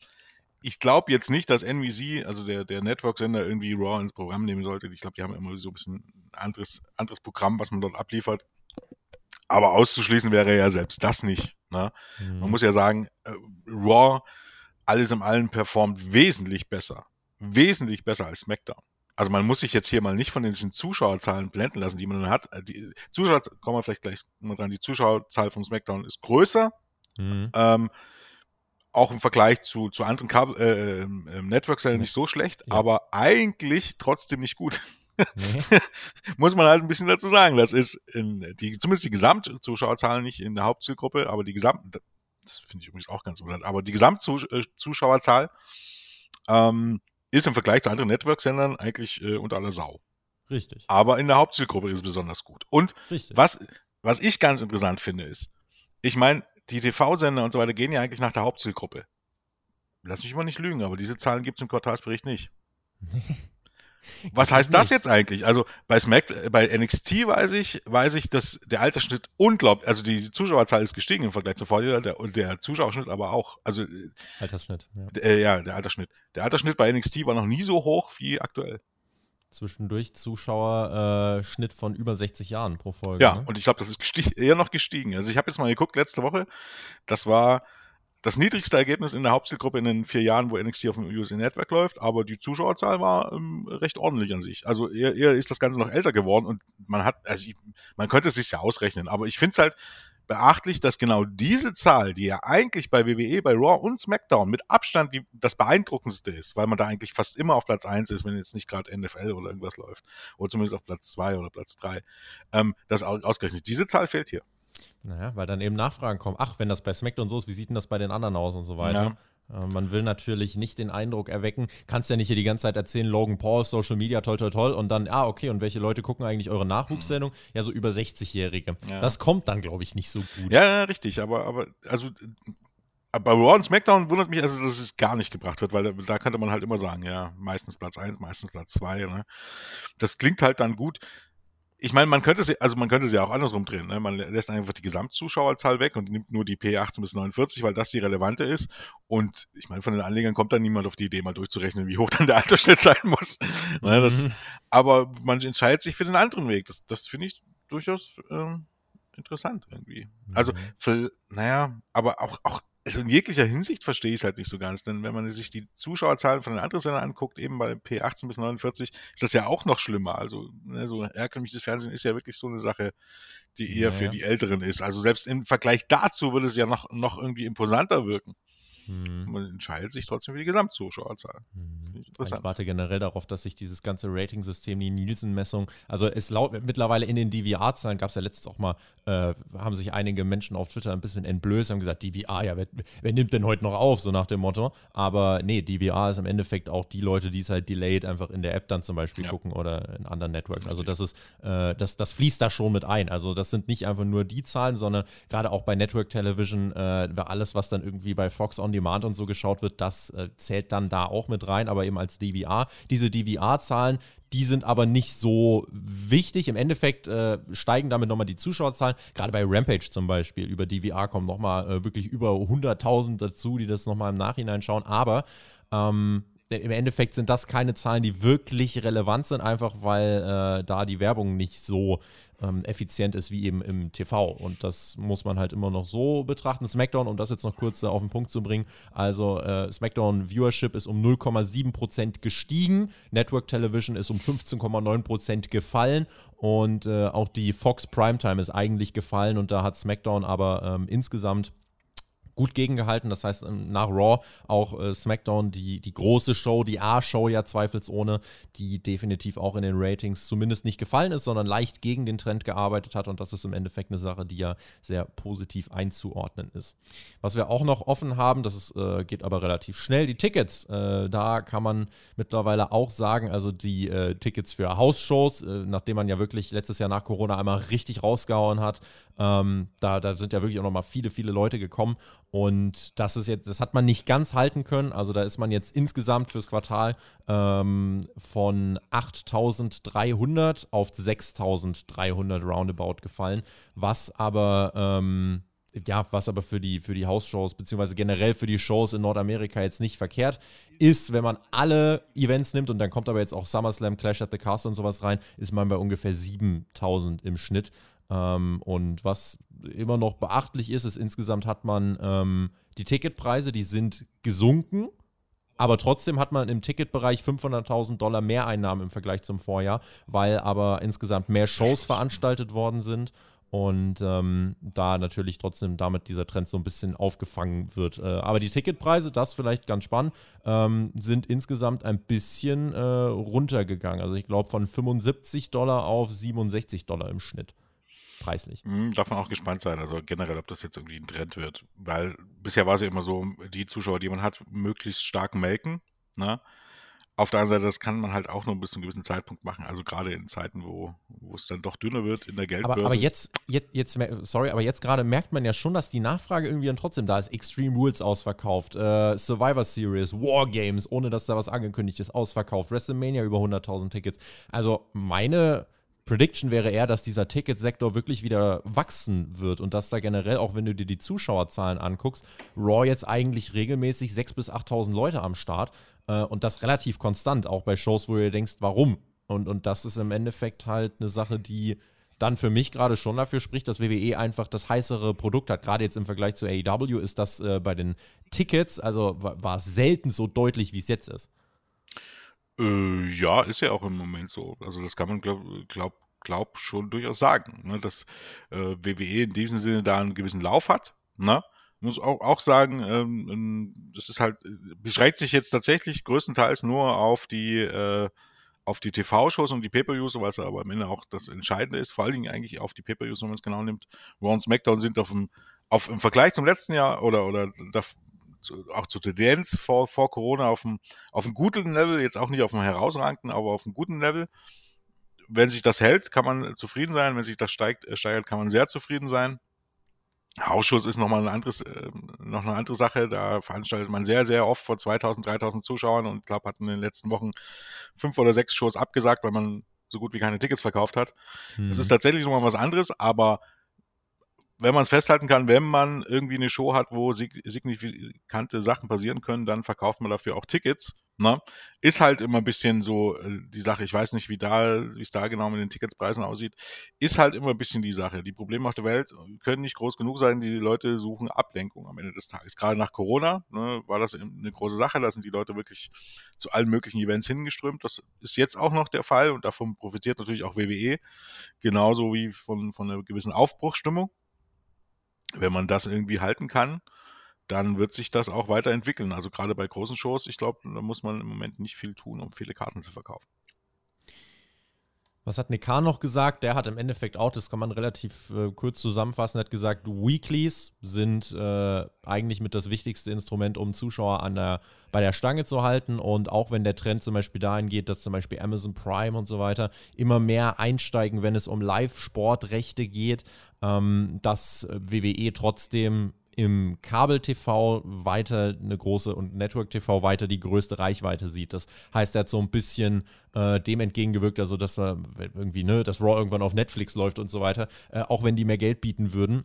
ich glaube jetzt nicht, dass NBC, also der, der Network-Sender, irgendwie Raw ins Programm nehmen sollte. Ich glaube, die haben immer so ein bisschen ein anderes, anderes Programm, was man dort abliefert. Aber auszuschließen wäre ja selbst das nicht. Ne? Mhm. Man muss ja sagen, äh, Raw, alles im Allen performt wesentlich besser. Wesentlich besser als SmackDown. Also man muss sich jetzt hier mal nicht von diesen Zuschauerzahlen blenden lassen, die man dann hat. Äh, die Zuschauer, kommen wir vielleicht gleich mal dran, die Zuschauerzahl von SmackDown ist größer. Mhm. Ähm, auch im Vergleich zu, zu anderen Kabel, äh, äh, Networks nicht so schlecht, ja. aber eigentlich trotzdem nicht gut. Nee. Muss man halt ein bisschen dazu sagen. Das ist in die, zumindest die Gesamtzuschauerzahl nicht in der Hauptzielgruppe, aber die Gesamt, das finde ich übrigens auch ganz interessant, aber die Gesamtzuschauerzahl ähm, ist im Vergleich zu anderen Network-Sendern eigentlich äh, unter aller Sau. Richtig. Aber in der Hauptzielgruppe ist es besonders gut. Und Richtig. was, was ich ganz interessant finde, ist, ich meine, die TV-Sender und so weiter gehen ja eigentlich nach der Hauptzielgruppe. Lass mich mal nicht lügen, aber diese Zahlen gibt es im Quartalsbericht nicht. Was heißt das jetzt eigentlich? Also bei Smack, bei NXT weiß ich, weiß ich, dass der Altersschnitt unglaublich, also die Zuschauerzahl ist gestiegen im Vergleich zu vorher der, und der Zuschauerschnitt aber auch. Also äh, Altersschnitt. Ja. Äh, ja, der Altersschnitt. Der Altersschnitt bei NXT war noch nie so hoch wie aktuell. Zwischendurch Zuschauerschnitt äh, von über 60 Jahren pro Folge. Ja, ne? und ich glaube, das ist eher noch gestiegen. Also ich habe jetzt mal geguckt letzte Woche. Das war das niedrigste Ergebnis in der Hauptzielgruppe in den vier Jahren, wo NXT auf dem USA Network läuft, aber die Zuschauerzahl war ähm, recht ordentlich an sich. Also eher, eher, ist das Ganze noch älter geworden und man hat, also ich, man könnte es sich ja ausrechnen, aber ich finde es halt beachtlich, dass genau diese Zahl, die ja eigentlich bei WWE, bei Raw und SmackDown mit Abstand die, das beeindruckendste ist, weil man da eigentlich fast immer auf Platz 1 ist, wenn jetzt nicht gerade NFL oder irgendwas läuft, oder zumindest auf Platz 2 oder Platz 3, ähm, das ausgerechnet. Diese Zahl fehlt hier. Naja, weil dann eben Nachfragen kommen. Ach, wenn das bei SmackDown so ist, wie sieht denn das bei den anderen aus und so weiter. Ja. Äh, man will natürlich nicht den Eindruck erwecken, kannst ja nicht hier die ganze Zeit erzählen, Logan Paul, Social Media, toll, toll, toll. Und dann, ah, okay, und welche Leute gucken eigentlich eure Nachwuchssendung? Ja, so über 60-Jährige. Ja. Das kommt dann, glaube ich, nicht so gut. Ja, ja, richtig, aber, aber also bei Raw und SmackDown wundert mich, also, dass es gar nicht gebracht wird, weil da, da könnte man halt immer sagen, ja, meistens Platz 1, meistens Platz 2. Ne? Das klingt halt dann gut ich meine, man könnte sie, also man könnte sie auch andersrum drehen. Ne? Man lässt einfach die Gesamtzuschauerzahl weg und nimmt nur die P18 bis 49, weil das die relevante ist. Und ich meine, von den Anlegern kommt dann niemand auf die Idee, mal durchzurechnen, wie hoch dann der Altersschnitt sein muss. Ne? Das, mhm. Aber man entscheidet sich für den anderen Weg. Das, das finde ich durchaus äh, interessant irgendwie. Also, mhm. für, naja, aber auch, auch also in jeglicher Hinsicht verstehe ich es halt nicht so ganz, denn wenn man sich die Zuschauerzahlen von den anderen Sendern anguckt, eben bei P18 bis 49, ist das ja auch noch schlimmer. Also ne, so herkömmliches Fernsehen ist ja wirklich so eine Sache, die eher naja. für die Älteren ist. Also selbst im Vergleich dazu würde es ja noch, noch irgendwie imposanter wirken. Mhm. Man entscheidet sich trotzdem für die Gesamtzuschauerzahl. Mhm. Ich warte generell darauf, dass sich dieses ganze Rating-System, die Nielsen-Messung, also es laut mittlerweile in den DVR-Zahlen gab es ja letztens auch mal, äh, haben sich einige Menschen auf Twitter ein bisschen entblößt, haben gesagt, DVR, ja, wer, wer, nimmt denn heute noch auf, so nach dem Motto. Aber nee, DVR ist im Endeffekt auch die Leute, die es halt delayed einfach in der App dann zum Beispiel ja. gucken oder in anderen Networks. Also das ist, äh, das, das fließt da schon mit ein. Also das sind nicht einfach nur die Zahlen, sondern gerade auch bei Network Television, äh, alles, was dann irgendwie bei Fox on Demand und so geschaut wird, das äh, zählt dann da auch mit rein, aber eben als DVR. Diese DVR-Zahlen, die sind aber nicht so wichtig. Im Endeffekt äh, steigen damit nochmal die Zuschauerzahlen. Gerade bei Rampage zum Beispiel über DVR kommen nochmal äh, wirklich über 100.000 dazu, die das nochmal im Nachhinein schauen. Aber ähm, im Endeffekt sind das keine Zahlen, die wirklich relevant sind, einfach weil äh, da die Werbung nicht so ähm, effizient ist wie eben im TV. Und das muss man halt immer noch so betrachten. SmackDown, um das jetzt noch kurz äh, auf den Punkt zu bringen, also äh, SmackDown Viewership ist um 0,7% gestiegen, Network Television ist um 15,9% gefallen und äh, auch die Fox Primetime ist eigentlich gefallen und da hat SmackDown aber ähm, insgesamt gut gegengehalten. Das heißt, ähm, nach Raw auch äh, SmackDown die, die große Show, die A-Show ja zweifelsohne, die definitiv auch in den Ratings zumindest nicht gefallen ist, sondern leicht gegen den Trend gearbeitet hat. Und das ist im Endeffekt eine Sache, die ja sehr positiv einzuordnen ist. Was wir auch noch offen haben, das ist, äh, geht aber relativ schnell, die Tickets. Äh, da kann man mittlerweile auch sagen, also die äh, Tickets für Hausshows, äh, nachdem man ja wirklich letztes Jahr nach Corona einmal richtig rausgehauen hat, ähm, da, da sind ja wirklich auch noch mal viele, viele Leute gekommen. Und das ist jetzt, das hat man nicht ganz halten können. Also da ist man jetzt insgesamt fürs Quartal ähm, von 8.300 auf 6.300 roundabout gefallen, was aber ähm, ja, was aber für die, für die Hausshows, beziehungsweise generell für die Shows in Nordamerika jetzt nicht verkehrt ist, wenn man alle Events nimmt und dann kommt aber jetzt auch SummerSlam, Clash at the Castle und sowas rein, ist man bei ungefähr 7000 im Schnitt. Ähm, und was immer noch beachtlich ist, ist insgesamt hat man ähm, die Ticketpreise, die sind gesunken. Aber trotzdem hat man im Ticketbereich 500.000 Dollar mehr Einnahmen im Vergleich zum Vorjahr, weil aber insgesamt mehr Shows veranstaltet worden sind und ähm, da natürlich trotzdem damit dieser Trend so ein bisschen aufgefangen wird. Äh, aber die Ticketpreise, das vielleicht ganz spannend, ähm, sind insgesamt ein bisschen äh, runtergegangen. Also ich glaube von 75 Dollar auf 67 Dollar im Schnitt preislich. Mhm, darf man auch gespannt sein, also generell, ob das jetzt irgendwie ein Trend wird. Weil bisher war es ja immer so, die Zuschauer, die man hat, möglichst stark melken Ne? Auf der anderen Seite, das kann man halt auch nur bis zu einem gewissen Zeitpunkt machen. Also gerade in Zeiten, wo, wo es dann doch dünner wird in der Geldbörse. Aber, aber jetzt, jetzt, jetzt, sorry, aber jetzt gerade merkt man ja schon, dass die Nachfrage irgendwie dann trotzdem da ist. Extreme Rules ausverkauft, äh, Survivor Series, Wargames, ohne dass da was angekündigt ist, ausverkauft, WrestleMania über 100.000 Tickets. Also meine Prediction wäre eher, dass dieser Ticketsektor wirklich wieder wachsen wird und dass da generell, auch wenn du dir die Zuschauerzahlen anguckst, Raw jetzt eigentlich regelmäßig 6.000 bis 8.000 Leute am Start äh, und das relativ konstant, auch bei Shows, wo du dir denkst, warum? Und, und das ist im Endeffekt halt eine Sache, die dann für mich gerade schon dafür spricht, dass WWE einfach das heißere Produkt hat. Gerade jetzt im Vergleich zu AEW ist das äh, bei den Tickets, also war es selten so deutlich, wie es jetzt ist. Äh, ja, ist ja auch im Moment so. Also das kann man, glaub, glaub, glaub schon durchaus sagen, ne? dass äh, WWE in diesem Sinne da einen gewissen Lauf hat. Ne? Muss auch, auch sagen, ähm, ähm das ist halt, äh, beschränkt sich jetzt tatsächlich größtenteils nur auf die, äh, auf die TV-Shows und die Pay-Per-Views, was aber am Ende auch das Entscheidende ist, vor allen Dingen eigentlich auf die Pay-Per-Views, wenn man es genau nimmt. Raw und SmackDown sind auf dem, auf, im Vergleich zum letzten Jahr oder, oder auch zur Tendenz vor, vor Corona auf einem, auf einem guten Level, jetzt auch nicht auf einem herausragenden, aber auf einem guten Level. Wenn sich das hält, kann man zufrieden sein. Wenn sich das steigt, äh, steigert, kann man sehr zufrieden sein. Ausschuss ist nochmal ein anderes, äh, noch eine andere Sache. Da veranstaltet man sehr, sehr oft vor 2000, 3000 Zuschauern und ich glaube, hat in den letzten Wochen fünf oder sechs Shows abgesagt, weil man so gut wie keine Tickets verkauft hat. Mhm. Das ist tatsächlich nochmal was anderes, aber wenn man es festhalten kann, wenn man irgendwie eine Show hat, wo signifikante Sachen passieren können, dann verkauft man dafür auch Tickets. Ne? Ist halt immer ein bisschen so äh, die Sache, ich weiß nicht, wie da, wie es da genau mit den Ticketspreisen aussieht, ist halt immer ein bisschen die Sache. Die Probleme auf der Welt können nicht groß genug sein, die Leute suchen Ablenkung am Ende des Tages. Gerade nach Corona ne, war das eine große Sache, da sind die Leute wirklich zu allen möglichen Events hingeströmt. Das ist jetzt auch noch der Fall und davon profitiert natürlich auch WWE, genauso wie von, von einer gewissen Aufbruchsstimmung wenn man das irgendwie halten kann, dann wird sich das auch weiterentwickeln. Also gerade bei großen Shows, ich glaube, da muss man im Moment nicht viel tun, um viele Karten zu verkaufen. Was hat Nekar noch gesagt? Der hat im Endeffekt auch, das kann man relativ äh, kurz zusammenfassen, hat gesagt, Weeklies sind äh, eigentlich mit das wichtigste Instrument, um Zuschauer an der, bei der Stange zu halten. Und auch wenn der Trend zum Beispiel dahin geht, dass zum Beispiel Amazon Prime und so weiter immer mehr einsteigen, wenn es um Live-Sportrechte geht, ähm, dass WWE trotzdem im Kabel-TV weiter eine große und Network-TV weiter die größte Reichweite sieht. Das heißt, er hat so ein bisschen äh, dem entgegengewirkt, also dass wir irgendwie, ne, dass Raw irgendwann auf Netflix läuft und so weiter, äh, auch wenn die mehr Geld bieten würden,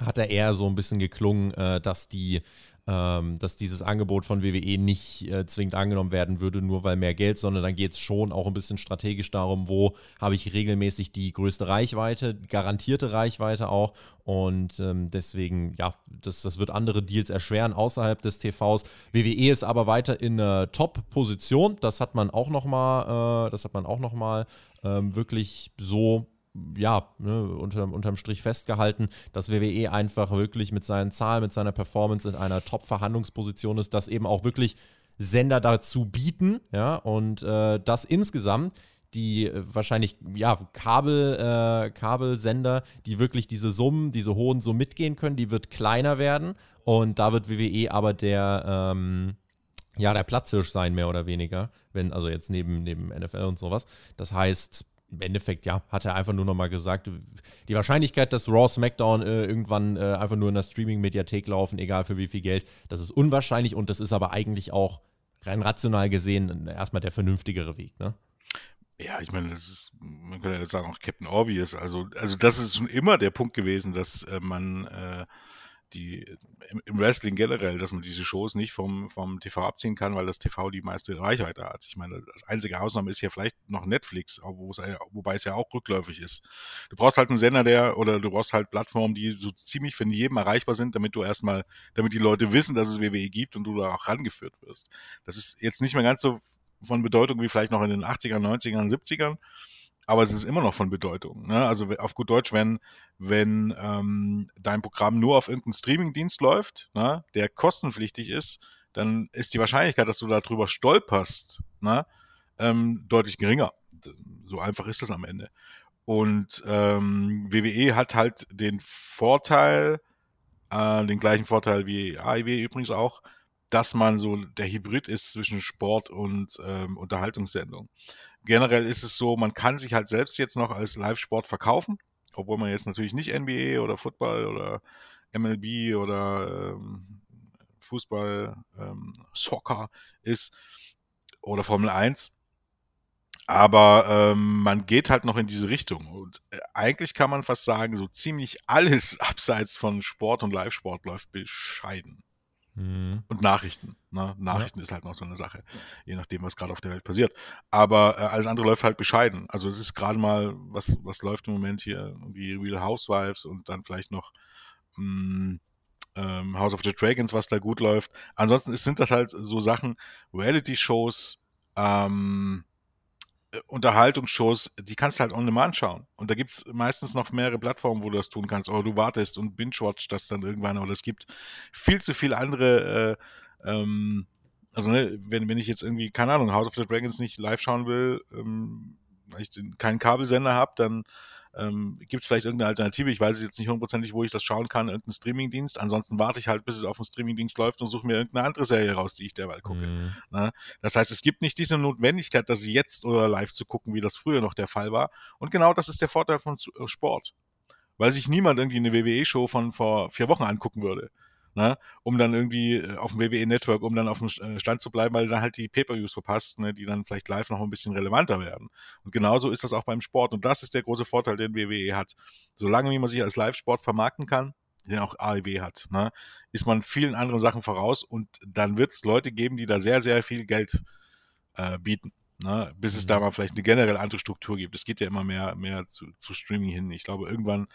hat er eher so ein bisschen geklungen, äh, dass die ähm, dass dieses Angebot von WWE nicht äh, zwingend angenommen werden würde, nur weil mehr Geld, sondern dann geht es schon auch ein bisschen strategisch darum, wo habe ich regelmäßig die größte Reichweite, garantierte Reichweite auch. Und ähm, deswegen, ja, das, das wird andere Deals erschweren außerhalb des TVs. WWE ist aber weiter in einer Top-Position. Das hat man auch nochmal, äh, das hat man auch nochmal ähm, wirklich so ja, ne, unter, unterm Strich festgehalten, dass WWE einfach wirklich mit seinen Zahlen, mit seiner Performance in einer Top-Verhandlungsposition ist, dass eben auch wirklich Sender dazu bieten, ja, und äh, das insgesamt die äh, wahrscheinlich, ja, Kabel, äh, Kabelsender, die wirklich diese Summen, diese hohen Summen mitgehen können, die wird kleiner werden und da wird WWE aber der, ähm, ja, der Platzhirsch sein, mehr oder weniger, wenn, also jetzt neben, neben NFL und sowas. Das heißt, im Endeffekt, ja, hat er einfach nur nochmal gesagt, die Wahrscheinlichkeit, dass Raw SmackDown äh, irgendwann äh, einfach nur in der Streaming-Mediathek laufen, egal für wie viel Geld, das ist unwahrscheinlich und das ist aber eigentlich auch rein rational gesehen erstmal der vernünftigere Weg, ne? Ja, ich meine, das ist, man könnte ja sagen, auch Captain Obvious. Also, also das ist schon immer der Punkt gewesen, dass äh, man äh, die im Wrestling generell, dass man diese Shows nicht vom, vom TV abziehen kann, weil das TV die meiste Reichweite hat. Ich meine, das einzige Ausnahme ist ja vielleicht noch Netflix, wobei es ja auch rückläufig ist. Du brauchst halt einen Sender, der, oder du brauchst halt Plattformen, die so ziemlich von jedem erreichbar sind, damit du erstmal, damit die Leute wissen, dass es WWE gibt und du da auch rangeführt wirst. Das ist jetzt nicht mehr ganz so von Bedeutung wie vielleicht noch in den 80ern, 90ern, 70ern aber es ist immer noch von Bedeutung. Ne? Also auf gut Deutsch, wenn, wenn ähm, dein Programm nur auf irgendeinem Streamingdienst läuft, ne, der kostenpflichtig ist, dann ist die Wahrscheinlichkeit, dass du darüber stolperst, ne, ähm, deutlich geringer. So einfach ist das am Ende. Und ähm, WWE hat halt den Vorteil, äh, den gleichen Vorteil wie AIW übrigens auch, dass man so der Hybrid ist zwischen Sport und ähm, Unterhaltungssendung. Generell ist es so, man kann sich halt selbst jetzt noch als Live-Sport verkaufen, obwohl man jetzt natürlich nicht NBA oder Football oder MLB oder ähm, Fußball, ähm, Soccer ist oder Formel 1. Aber ähm, man geht halt noch in diese Richtung. Und äh, eigentlich kann man fast sagen, so ziemlich alles abseits von Sport und Live-Sport läuft bescheiden. Mhm. Und Nachrichten. Ne? Nachrichten ja. ist halt noch so eine Sache, je nachdem, was gerade auf der Welt passiert. Aber äh, alles andere läuft halt bescheiden. Also es ist gerade mal, was, was läuft im Moment hier, wie Real Housewives und dann vielleicht noch mh, hm, ähm, House of the Dragons, was da gut läuft. Ansonsten sind das halt so Sachen, Reality-Shows, ähm, äh, Unterhaltungsshows, die kannst du halt on demand schauen. Und da gibt es meistens noch mehrere Plattformen, wo du das tun kannst. Oder du wartest und binge-watch das dann irgendwann. Oder es gibt viel zu viele andere, äh, ähm, also ne, wenn, wenn ich jetzt irgendwie, keine Ahnung, House of the Dragons nicht live schauen will, ähm, weil ich keinen Kabelsender habe, dann ähm, Gibt es vielleicht irgendeine Alternative? Ich weiß jetzt nicht hundertprozentig, wo ich das schauen kann, irgendeinen Streamingdienst. Ansonsten warte ich halt, bis es auf dem Streamingdienst läuft und suche mir irgendeine andere Serie raus, die ich derweil gucke. Mhm. Ne? Das heißt, es gibt nicht diese Notwendigkeit, dass jetzt oder live zu gucken, wie das früher noch der Fall war. Und genau das ist der Vorteil von äh, Sport. Weil sich niemand irgendwie eine WWE-Show von vor vier Wochen angucken würde ne? um dann irgendwie äh, auf dem WWE-Network, um dann auf dem äh, Stand zu bleiben, weil du dann halt die Pay-Per-Views verpasst, ne? die dann vielleicht live noch ein bisschen relevanter werden. Und genauso ist das auch beim Sport. Und das ist der große Vorteil, den WWE hat. Solange wie man sich als Live-Sport vermarkten kann, den auch AEW hat, ne? ist man vielen anderen Sachen voraus und dann wird es Leute geben, die da sehr, sehr viel Geld äh, bieten. Ne? Bis es da mhm. mal vielleicht eine generell andere Struktur gibt. Es geht ja immer mehr, mehr zu, zu Streaming hin. Ich glaube, irgendwann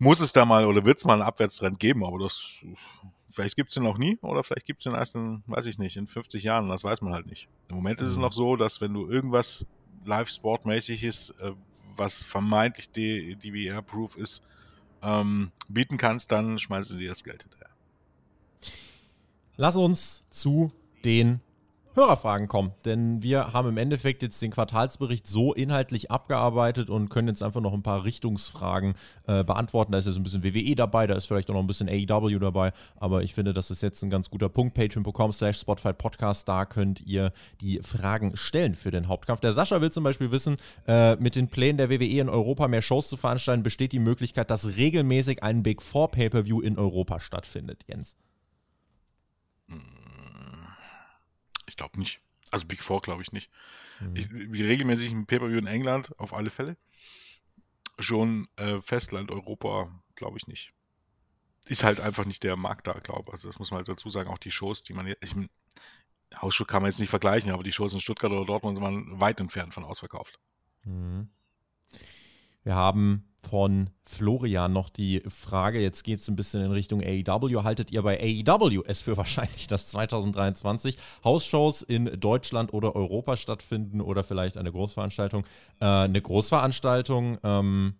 muss es da mal oder wird es mal einen Abwärtstrend geben, aber das vielleicht gibt es den noch nie oder vielleicht gibt es den erst in, weiß ich nicht, in 50 Jahren, das weiß man halt nicht. Im Moment ist es mhm. noch so, dass wenn du irgendwas live-sportmäßig ist, äh, was vermeintlich DVR-proof ist, ähm, bieten kannst, dann schmeißen sie dir das Geld hinterher. Lass uns zu den Hörerfragen kommen. Denn wir haben im Endeffekt jetzt den Quartalsbericht so inhaltlich abgearbeitet und können jetzt einfach noch ein paar Richtungsfragen äh, beantworten. Da ist jetzt ein bisschen WWE dabei, da ist vielleicht auch noch ein bisschen AEW dabei. Aber ich finde, das ist jetzt ein ganz guter Punkt. Patreon.com slash Spotify Podcast. Da könnt ihr die Fragen stellen für den Hauptkampf. Der Sascha will zum Beispiel wissen, äh, mit den Plänen der WWE in Europa mehr Shows zu veranstalten, besteht die Möglichkeit, dass regelmäßig ein Big Four Pay-Per-View in Europa stattfindet. Jens. Hm. Ich glaube nicht. Also Big Four glaube ich nicht. Mhm. Ich, wie regelmäßig ein Pay-Per-View in England, auf alle Fälle. Schon äh, Festland, Europa, glaube ich nicht. Ist halt einfach nicht der Markt da, glaube ich. Also das muss man halt dazu sagen. Auch die Shows, die man jetzt, ich, Hausschuh kann man jetzt nicht vergleichen, aber die Shows in Stuttgart oder Dortmund sind man weit entfernt von ausverkauft. Mhm. Wir haben von Florian noch die Frage, jetzt geht es ein bisschen in Richtung AEW. Haltet ihr bei AEW es für wahrscheinlich, dass 2023 Hausshows in Deutschland oder Europa stattfinden oder vielleicht eine Großveranstaltung? Äh, eine Großveranstaltung, ähm,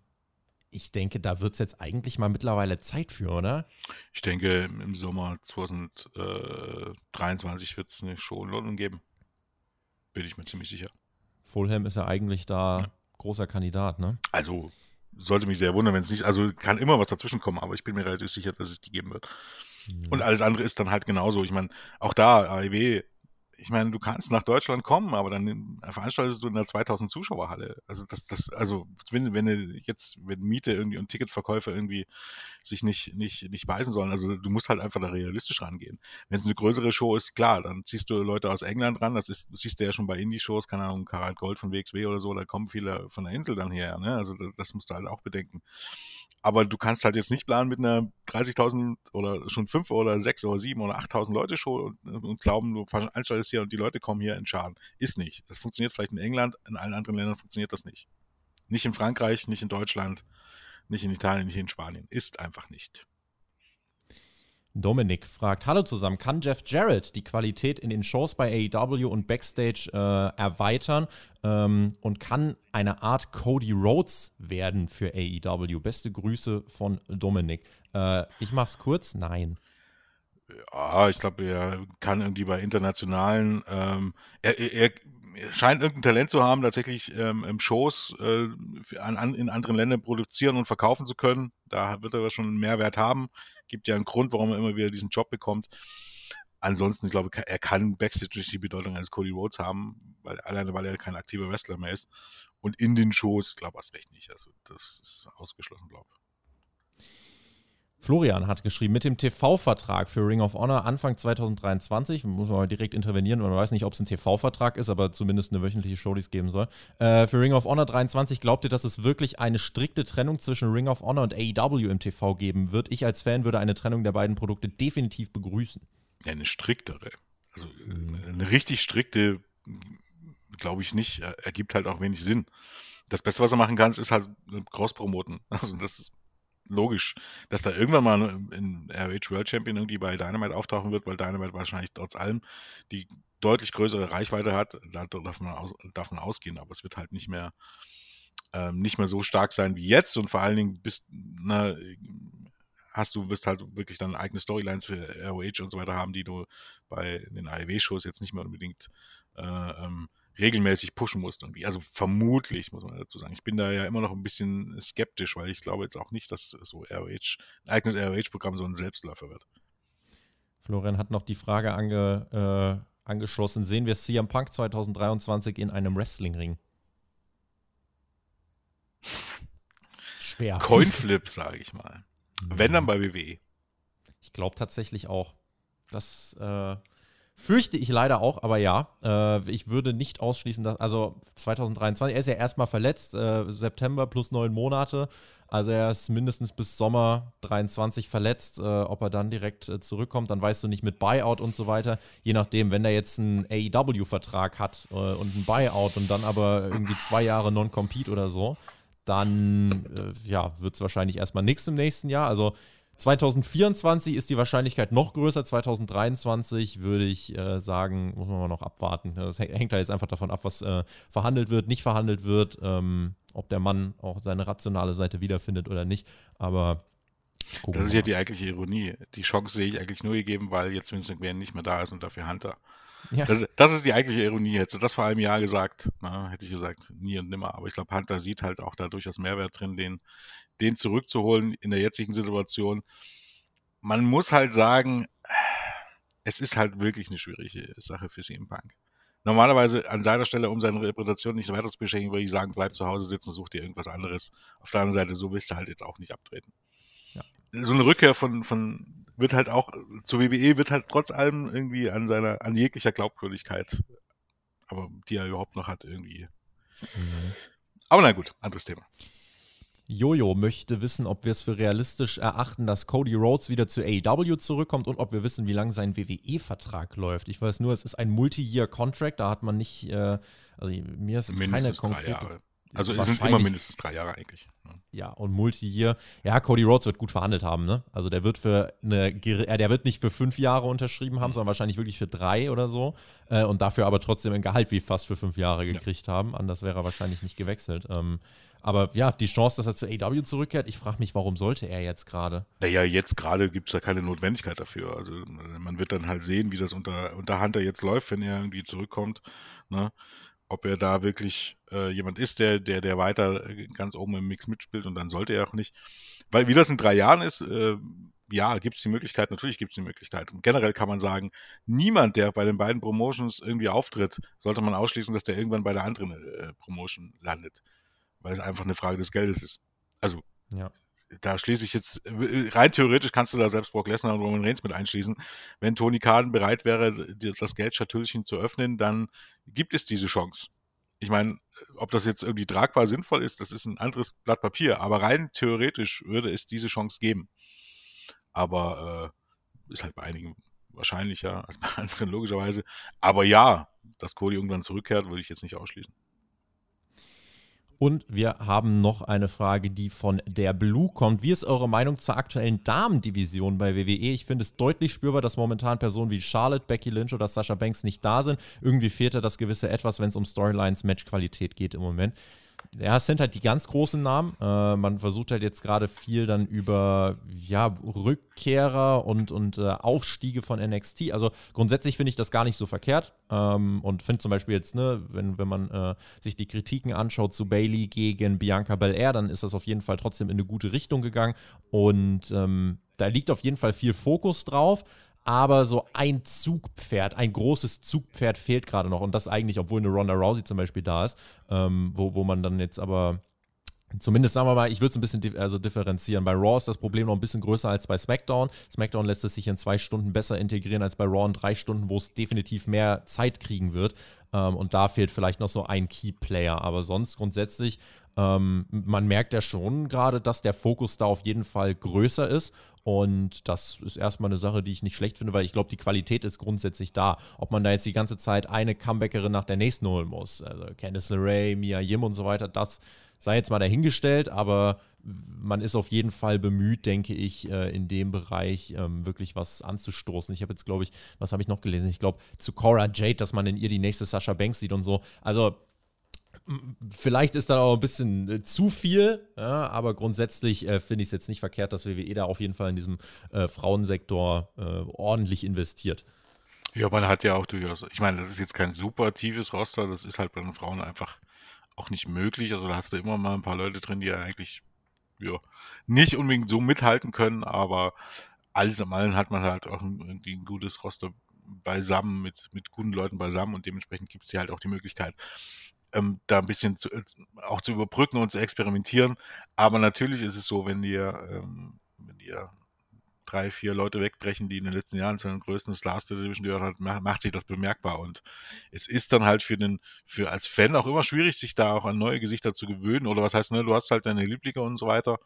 ich denke, da wird es jetzt eigentlich mal mittlerweile Zeit für, oder? Ich denke, im Sommer 2023 wird es eine Show in London geben. Bin ich mir ziemlich sicher. Fulham ist ja eigentlich da. Ja großer Kandidat, ne? Also sollte mich sehr wundern, wenn es nicht, also kann immer was dazwischen kommen, aber ich bin mir relativ sicher, dass es die geben wird. Mhm. Und alles andere ist dann halt genauso. Ich meine, auch da, AEW ich meine, du kannst nach Deutschland kommen, aber dann veranstaltest du in einer 2000 Zuschauerhalle. Also das, das, also wenn, wenn jetzt, wenn Miete irgendwie und Ticketverkäufer irgendwie sich nicht, nicht, nicht beißen sollen, also du musst halt einfach da realistisch rangehen. Wenn es eine größere Show ist, klar, dann ziehst du Leute aus England ran, das ist, siehst du ja schon bei Indie-Shows, keine Ahnung, Karl Gold von WXW oder so, da kommen viele von der Insel dann her, ne? Also das musst du halt auch bedenken. Aber du kannst halt jetzt nicht planen mit einer 30.000 oder schon 5 oder 6 oder 7 oder 8.000 Leute Show und, und, glauben, du veranstaltest hier und die Leute kommen hier in Scharen. Ist nicht. Das funktioniert vielleicht in England, in allen anderen Ländern funktioniert das nicht. Nicht in Frankreich, nicht in Deutschland, nicht in Italien, nicht in Spanien. Ist einfach nicht. Dominik fragt: Hallo zusammen, kann Jeff Jarrett die Qualität in den Shows bei AEW und Backstage äh, erweitern ähm, und kann eine Art Cody Rhodes werden für AEW? Beste Grüße von Dominik. Äh, ich mach's kurz: Nein. Ja, ich glaube, er kann irgendwie bei internationalen, ähm, er, er, scheint irgendein Talent zu haben, tatsächlich ähm, Shows äh, an, an, in anderen Ländern produzieren und verkaufen zu können. Da wird er schon einen Mehrwert haben. Gibt ja einen Grund, warum er immer wieder diesen Job bekommt. ansonsten, ich glaube, er kann Backstage nicht die Bedeutung eines Cody Rhodes haben, weil, alleine weil er kein aktiver Wrestler mehr ist. Und in den Shows, glaube ich, recht nicht. Also das ist ausgeschlossen, glaube ich. Florian hat geschrieben, mit dem TV-Vertrag für Ring of Honor Anfang 2023, muss man mal direkt intervenieren, man weiß nicht, ob es ein TV-Vertrag ist, aber zumindest eine wöchentliche Show, die es geben soll. Äh, für Ring of Honor 23 glaubt ihr, dass es wirklich eine strikte Trennung zwischen Ring of Honor und AEW im TV geben wird? Ich als Fan würde eine Trennung der beiden Produkte definitiv begrüßen. Ja, eine striktere. Also eine richtig strikte, glaube ich nicht, ergibt halt auch wenig Sinn. Das Beste, was er machen kann, ist halt cross-promoten. Also das ist logisch, dass da irgendwann mal ein ROH World Champion irgendwie bei Dynamite auftauchen wird, weil Dynamite wahrscheinlich trotz allem die deutlich größere Reichweite hat. Da darf man, aus, darf ausgehen, aber es wird halt nicht mehr, ähm, nicht mehr so stark sein wie jetzt und vor allen Dingen bist, na, hast du, wirst halt wirklich dann eigene Storylines für ROH und so weiter haben, die du bei den AEW-Shows jetzt nicht mehr unbedingt äh, ähm, regelmäßig pushen musst irgendwie. Also vermutlich, muss man dazu sagen. Ich bin da ja immer noch ein bisschen skeptisch, weil ich glaube jetzt auch nicht, dass so ROH, ein eigenes ROH-Programm so ein Selbstläufer wird. Florian hat noch die Frage ange, äh, angeschlossen. Sehen wir CM Punk 2023 in einem Wrestling-Ring? Schwer. Coinflip, sage ich mal. Wenn dann bei WWE. Ich glaube tatsächlich auch. Das äh, Fürchte ich leider auch, aber ja, äh, ich würde nicht ausschließen, dass, also 2023, er ist ja erstmal verletzt, äh, September plus neun Monate, also er ist mindestens bis Sommer 23 verletzt, äh, ob er dann direkt äh, zurückkommt, dann weißt du nicht mit Buyout und so weiter, je nachdem, wenn er jetzt einen AEW-Vertrag hat äh, und einen Buyout und dann aber irgendwie zwei Jahre Non-Compete oder so, dann äh, ja, wird es wahrscheinlich erstmal nichts im nächsten Jahr, also 2024 ist die Wahrscheinlichkeit noch größer. 2023 würde ich äh, sagen, muss man mal noch abwarten. Das hängt da jetzt einfach davon ab, was äh, verhandelt wird, nicht verhandelt wird, ähm, ob der Mann auch seine rationale Seite wiederfindet oder nicht. Aber das ist ja die eigentliche Ironie. Die Chance sehe ich eigentlich nur gegeben, weil jetzt Vincent McMahon nicht mehr da ist und dafür Hunter. Ja. Das, das, ist die eigentliche Ironie. Hätte das vor einem Jahr gesagt, na, hätte ich gesagt, nie und nimmer. Aber ich glaube, Hunter sieht halt auch da durchaus Mehrwert drin, den den zurückzuholen in der jetzigen Situation. Man muss halt sagen, es ist halt wirklich eine schwierige Sache für CM Punk. Normalerweise an seiner Stelle, um seine Reputation nicht weiter zu beschenken, würde ich sagen, bleib zu Hause sitzen, such dir irgendwas anderes. Auf der anderen Seite, so willst du halt jetzt auch nicht abtreten. Ja. So eine Rückkehr von, von, wird halt auch, zur WWE wird halt trotz allem irgendwie an seiner, an jeglicher Glaubwürdigkeit, aber die er überhaupt noch hat, irgendwie. Mhm. Aber na gut, anderes Thema. Jojo möchte wissen, ob wir es für realistisch erachten, dass Cody Rhodes wieder zu AEW zurückkommt und ob wir wissen, wie lange sein WWE-Vertrag läuft. Ich weiß nur, es ist ein Multi-Year-Contract, da hat man nicht, äh, also mir ist jetzt Mindestens keine konkrete. Also es sind immer mindestens drei Jahre eigentlich. Ne? Ja, und Multi-Year. Ja, Cody Rhodes wird gut verhandelt haben, ne? Also der wird für eine, äh, der wird nicht für fünf Jahre unterschrieben haben, mhm. sondern wahrscheinlich wirklich für drei oder so. Äh, und dafür aber trotzdem ein Gehalt wie fast für fünf Jahre gekriegt ja. haben. Anders wäre er wahrscheinlich nicht gewechselt. Ähm, aber ja, die Chance, dass er zu AW zurückkehrt, ich frage mich, warum sollte er jetzt gerade? Naja, jetzt gerade gibt es ja keine Notwendigkeit dafür. Also man wird dann halt sehen, wie das unter, unter Hunter jetzt läuft, wenn er irgendwie zurückkommt. Ne? Ob er da wirklich äh, jemand ist, der, der, der weiter ganz oben im Mix mitspielt und dann sollte er auch nicht. Weil wie das in drei Jahren ist, äh, ja, gibt es die Möglichkeit, natürlich gibt es die Möglichkeit. Und generell kann man sagen, niemand, der bei den beiden Promotions irgendwie auftritt, sollte man ausschließen, dass der irgendwann bei der anderen äh, Promotion landet weil es einfach eine Frage des Geldes ist. Also, ja. Da schließe ich jetzt, rein theoretisch kannst du da selbst Brock Lesnar und Roman Reigns mit einschließen. Wenn Tony Khan bereit wäre, das Geldschatüllchen zu öffnen, dann gibt es diese Chance. Ich meine, ob das jetzt irgendwie tragbar sinnvoll ist, das ist ein anderes Blatt Papier. Aber rein theoretisch würde es diese Chance geben. Aber äh, ist halt bei einigen wahrscheinlicher als bei anderen logischerweise. Aber ja, dass Cody irgendwann zurückkehrt, würde ich jetzt nicht ausschließen. Und wir haben noch eine Frage, die von der Blue kommt. Wie ist eure Meinung zur aktuellen Damendivision bei WWE? Ich finde es deutlich spürbar, dass momentan Personen wie Charlotte, Becky Lynch oder Sasha Banks nicht da sind. Irgendwie fehlt da das gewisse Etwas, wenn es um Storylines, Matchqualität geht im Moment ja, es sind halt die ganz großen Namen. Äh, man versucht halt jetzt gerade viel dann über ja, Rückkehrer und, und äh, Aufstiege von NXT. Also grundsätzlich finde ich das gar nicht so verkehrt. Ähm, und finde zum Beispiel jetzt, ne, wenn, wenn man äh, sich die Kritiken anschaut zu Bailey gegen Bianca Belair, dann ist das auf jeden Fall trotzdem in eine gute Richtung gegangen. Und ähm, da liegt auf jeden Fall viel Fokus drauf. Aber so ein Zugpferd, ein großes Zugpferd fehlt gerade noch. Und das eigentlich, obwohl eine Ronda Rousey zum Beispiel da ist, ähm, wo, wo man dann jetzt aber Zumindest sagen wir mal, ich würde es ein bisschen also differenzieren. Bei Raw ist das Problem noch ein bisschen größer als bei SmackDown. SmackDown lässt es sich in zwei Stunden besser integrieren als bei Raw in drei Stunden, wo es definitiv mehr Zeit kriegen wird. Ähm, und da fehlt vielleicht noch so ein Key-Player. Aber sonst grundsätzlich, ähm, man merkt ja schon gerade, dass der Fokus da auf jeden Fall größer ist. Und das ist erstmal eine Sache, die ich nicht schlecht finde, weil ich glaube, die Qualität ist grundsätzlich da. Ob man da jetzt die ganze Zeit eine Comebackerin nach der nächsten holen muss, also Candice LeRae, Mia Yim und so weiter, das sei jetzt mal dahingestellt, aber man ist auf jeden Fall bemüht, denke ich, äh, in dem Bereich ähm, wirklich was anzustoßen. Ich habe jetzt, glaube ich, was habe ich noch gelesen? Ich glaube, zu Cora Jade, dass man in ihr die nächste Sascha Banks sieht und so. Also Vielleicht ist da auch ein bisschen äh, zu viel, ja, aber grundsätzlich äh, finde ich es jetzt nicht verkehrt, dass WWE da auf jeden Fall in diesem äh, Frauensektor äh, ordentlich investiert. Ja, man hat ja auch durchaus, ich meine, das ist jetzt kein super tiefes Roster, das ist halt bei den Frauen einfach auch nicht möglich. Also da hast du immer mal ein paar Leute drin, die ja eigentlich ja, nicht unbedingt so mithalten können, aber alles im Allen hat man halt auch ein, ein gutes Roster beisammen, mit, mit guten Leuten beisammen und dementsprechend gibt es hier halt auch die Möglichkeit, ähm, da ein bisschen zu, äh, auch zu überbrücken und zu experimentieren. Aber natürlich ist es so, wenn ihr, ähm, wenn ihr drei, vier Leute wegbrechen, die in den letzten Jahren zu den größten Stars der Division gehört hat, macht sich das bemerkbar. Und es ist dann halt für den, für als Fan auch immer schwierig, sich da auch an neue Gesichter zu gewöhnen. Oder was heißt, ne, du hast halt deine Lieblinge und so weiter.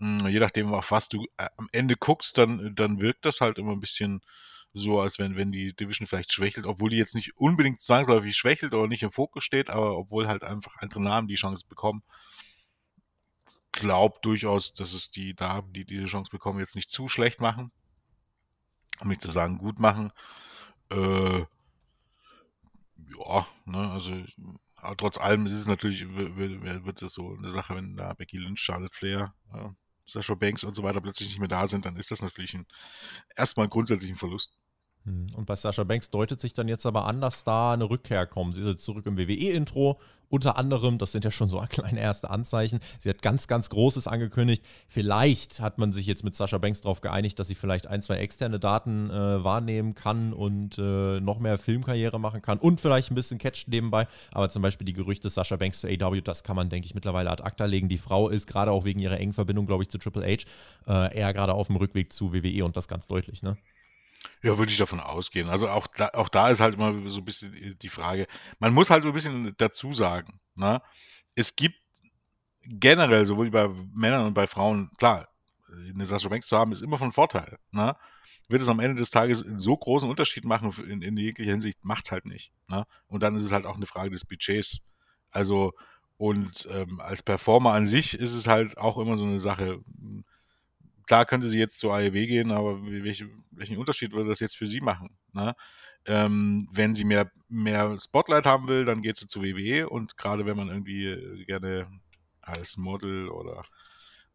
Hm, je nachdem, auf was du äh, am Ende guckst, dann, dann wirkt das halt immer ein bisschen so, als wenn, wenn die Division vielleicht schwächelt, obwohl die jetzt nicht unbedingt zwangsläufig schwächelt oder nicht im Fokus steht, aber obwohl halt einfach andere Namen die Chance bekommen. Glaub durchaus, dass es die Damen, die diese Chance bekommen, jetzt nicht zu schlecht machen. Um nicht zu sagen, gut machen. Äh, ja, ne, also aber trotz allem ist es natürlich, wird, wird es so eine Sache, wenn da Becky Lynch, Charlotte Flair, ja, Sascha Banks und so weiter plötzlich nicht mehr da sind, dann ist das natürlich ein, erstmal grundsätzlich ein Verlust. Hm. Und bei Sascha Banks deutet sich dann jetzt aber an, dass da eine Rückkehr kommt. Sie ist jetzt zurück im WWE-Intro. Unter anderem, das sind ja schon so kleine erste Anzeichen. Sie hat ganz, ganz Großes angekündigt. Vielleicht hat man sich jetzt mit Sascha Banks darauf geeinigt, dass sie vielleicht ein, zwei externe Daten äh, wahrnehmen kann und äh, noch mehr Filmkarriere machen kann und vielleicht ein bisschen catcht nebenbei. Aber zum Beispiel die Gerüchte Sascha Banks zu AW, das kann man, denke ich, mittlerweile ad acta legen. Die Frau ist gerade auch wegen ihrer engen Verbindung, glaube ich, zu Triple H äh, eher gerade auf dem Rückweg zu WWE und das ganz deutlich, ne? Ja, würde ich davon ausgehen. Also auch da, auch da ist halt immer so ein bisschen die Frage. Man muss halt so ein bisschen dazu sagen, ne? Es gibt generell, sowohl bei Männern und bei Frauen, klar, eine Sascha Banks zu haben, ist immer von Vorteil. Ne? Wird es am Ende des Tages einen so großen Unterschied machen in, in jeglicher Hinsicht, macht es halt nicht. Ne? Und dann ist es halt auch eine Frage des Budgets. Also, und ähm, als Performer an sich ist es halt auch immer so eine Sache klar könnte sie jetzt zur AEW gehen, aber welche, welchen Unterschied würde das jetzt für sie machen? Ne? Ähm, wenn sie mehr, mehr Spotlight haben will, dann geht sie zu WWE und gerade wenn man irgendwie äh, gerne als Model oder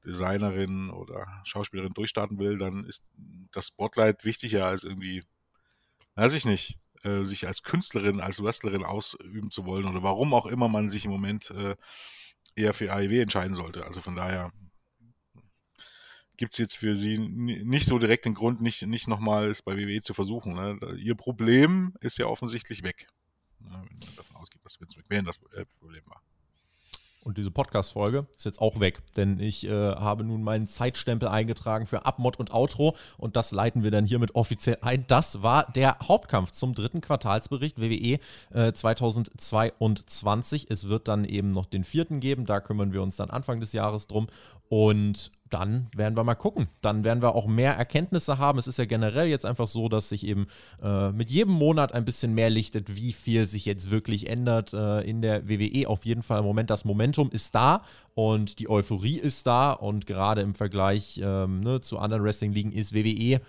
Designerin oder Schauspielerin durchstarten will, dann ist das Spotlight wichtiger als irgendwie, weiß ich nicht, äh, sich als Künstlerin, als Wrestlerin ausüben zu wollen oder warum auch immer man sich im Moment äh, eher für AEW entscheiden sollte. Also von daher gibt es jetzt für sie nicht so direkt den Grund, nicht, nicht nochmal es bei WWE zu versuchen. Ne? Ihr Problem ist ja offensichtlich weg. Ne? Wenn man davon ausgeht, dass Vince McMahon das äh, Problem war. Und diese Podcast-Folge ist jetzt auch weg, denn ich äh, habe nun meinen Zeitstempel eingetragen für Abmod und Outro und das leiten wir dann hiermit offiziell ein. Das war der Hauptkampf zum dritten Quartalsbericht WWE äh, 2022. Es wird dann eben noch den vierten geben, da kümmern wir uns dann Anfang des Jahres drum und dann werden wir mal gucken. Dann werden wir auch mehr Erkenntnisse haben. Es ist ja generell jetzt einfach so, dass sich eben äh, mit jedem Monat ein bisschen mehr lichtet, wie viel sich jetzt wirklich ändert äh, in der WWE. Auf jeden Fall im Moment das Momentum ist da und die Euphorie ist da und gerade im Vergleich ähm, ne, zu anderen Wrestling-Ligen ist WWE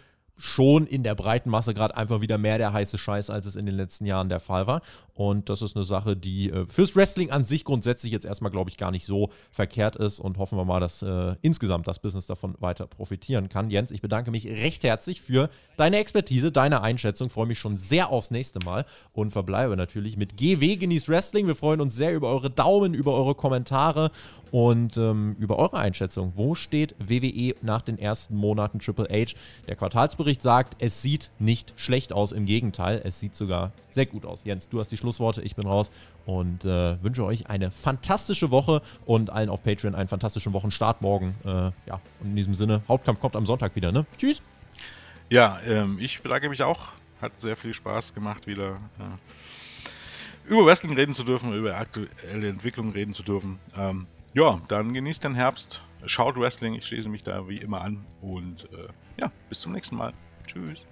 schon in der breiten Masse gerade einfach wieder mehr der heiße Scheiß, als es in den letzten Jahren der Fall war. Und das ist eine Sache, die äh, fürs Wrestling an sich grundsätzlich jetzt erstmal, glaube ich, gar nicht so verkehrt ist. Und hoffen wir mal, dass äh, insgesamt das Business davon weiter profitieren kann. Jens, ich bedanke mich recht herzlich für deine Expertise, deine Einschätzung. Freue mich schon sehr aufs nächste Mal und verbleibe natürlich mit GW Genießt Wrestling. Wir freuen uns sehr über eure Daumen, über eure Kommentare und ähm, über eure Einschätzung. Wo steht WWE nach den ersten Monaten Triple H? Der Quartalsbericht sagt, es sieht nicht schlecht aus, im Gegenteil, es sieht sogar sehr gut aus. Jens, du hast die Schlussworte, ich bin raus und äh, wünsche euch eine fantastische Woche und allen auf Patreon einen fantastischen Wochenstart morgen. Äh, ja, und in diesem Sinne, Hauptkampf kommt am Sonntag wieder, ne? Tschüss! Ja, ähm, ich bedanke mich auch. Hat sehr viel Spaß gemacht, wieder äh, über Wrestling reden zu dürfen, über aktuelle Entwicklungen reden zu dürfen. Ähm, ja, dann genießt den Herbst, schaut Wrestling, ich schließe mich da wie immer an und äh, ja, bis zum nächsten Mal. Tschüss.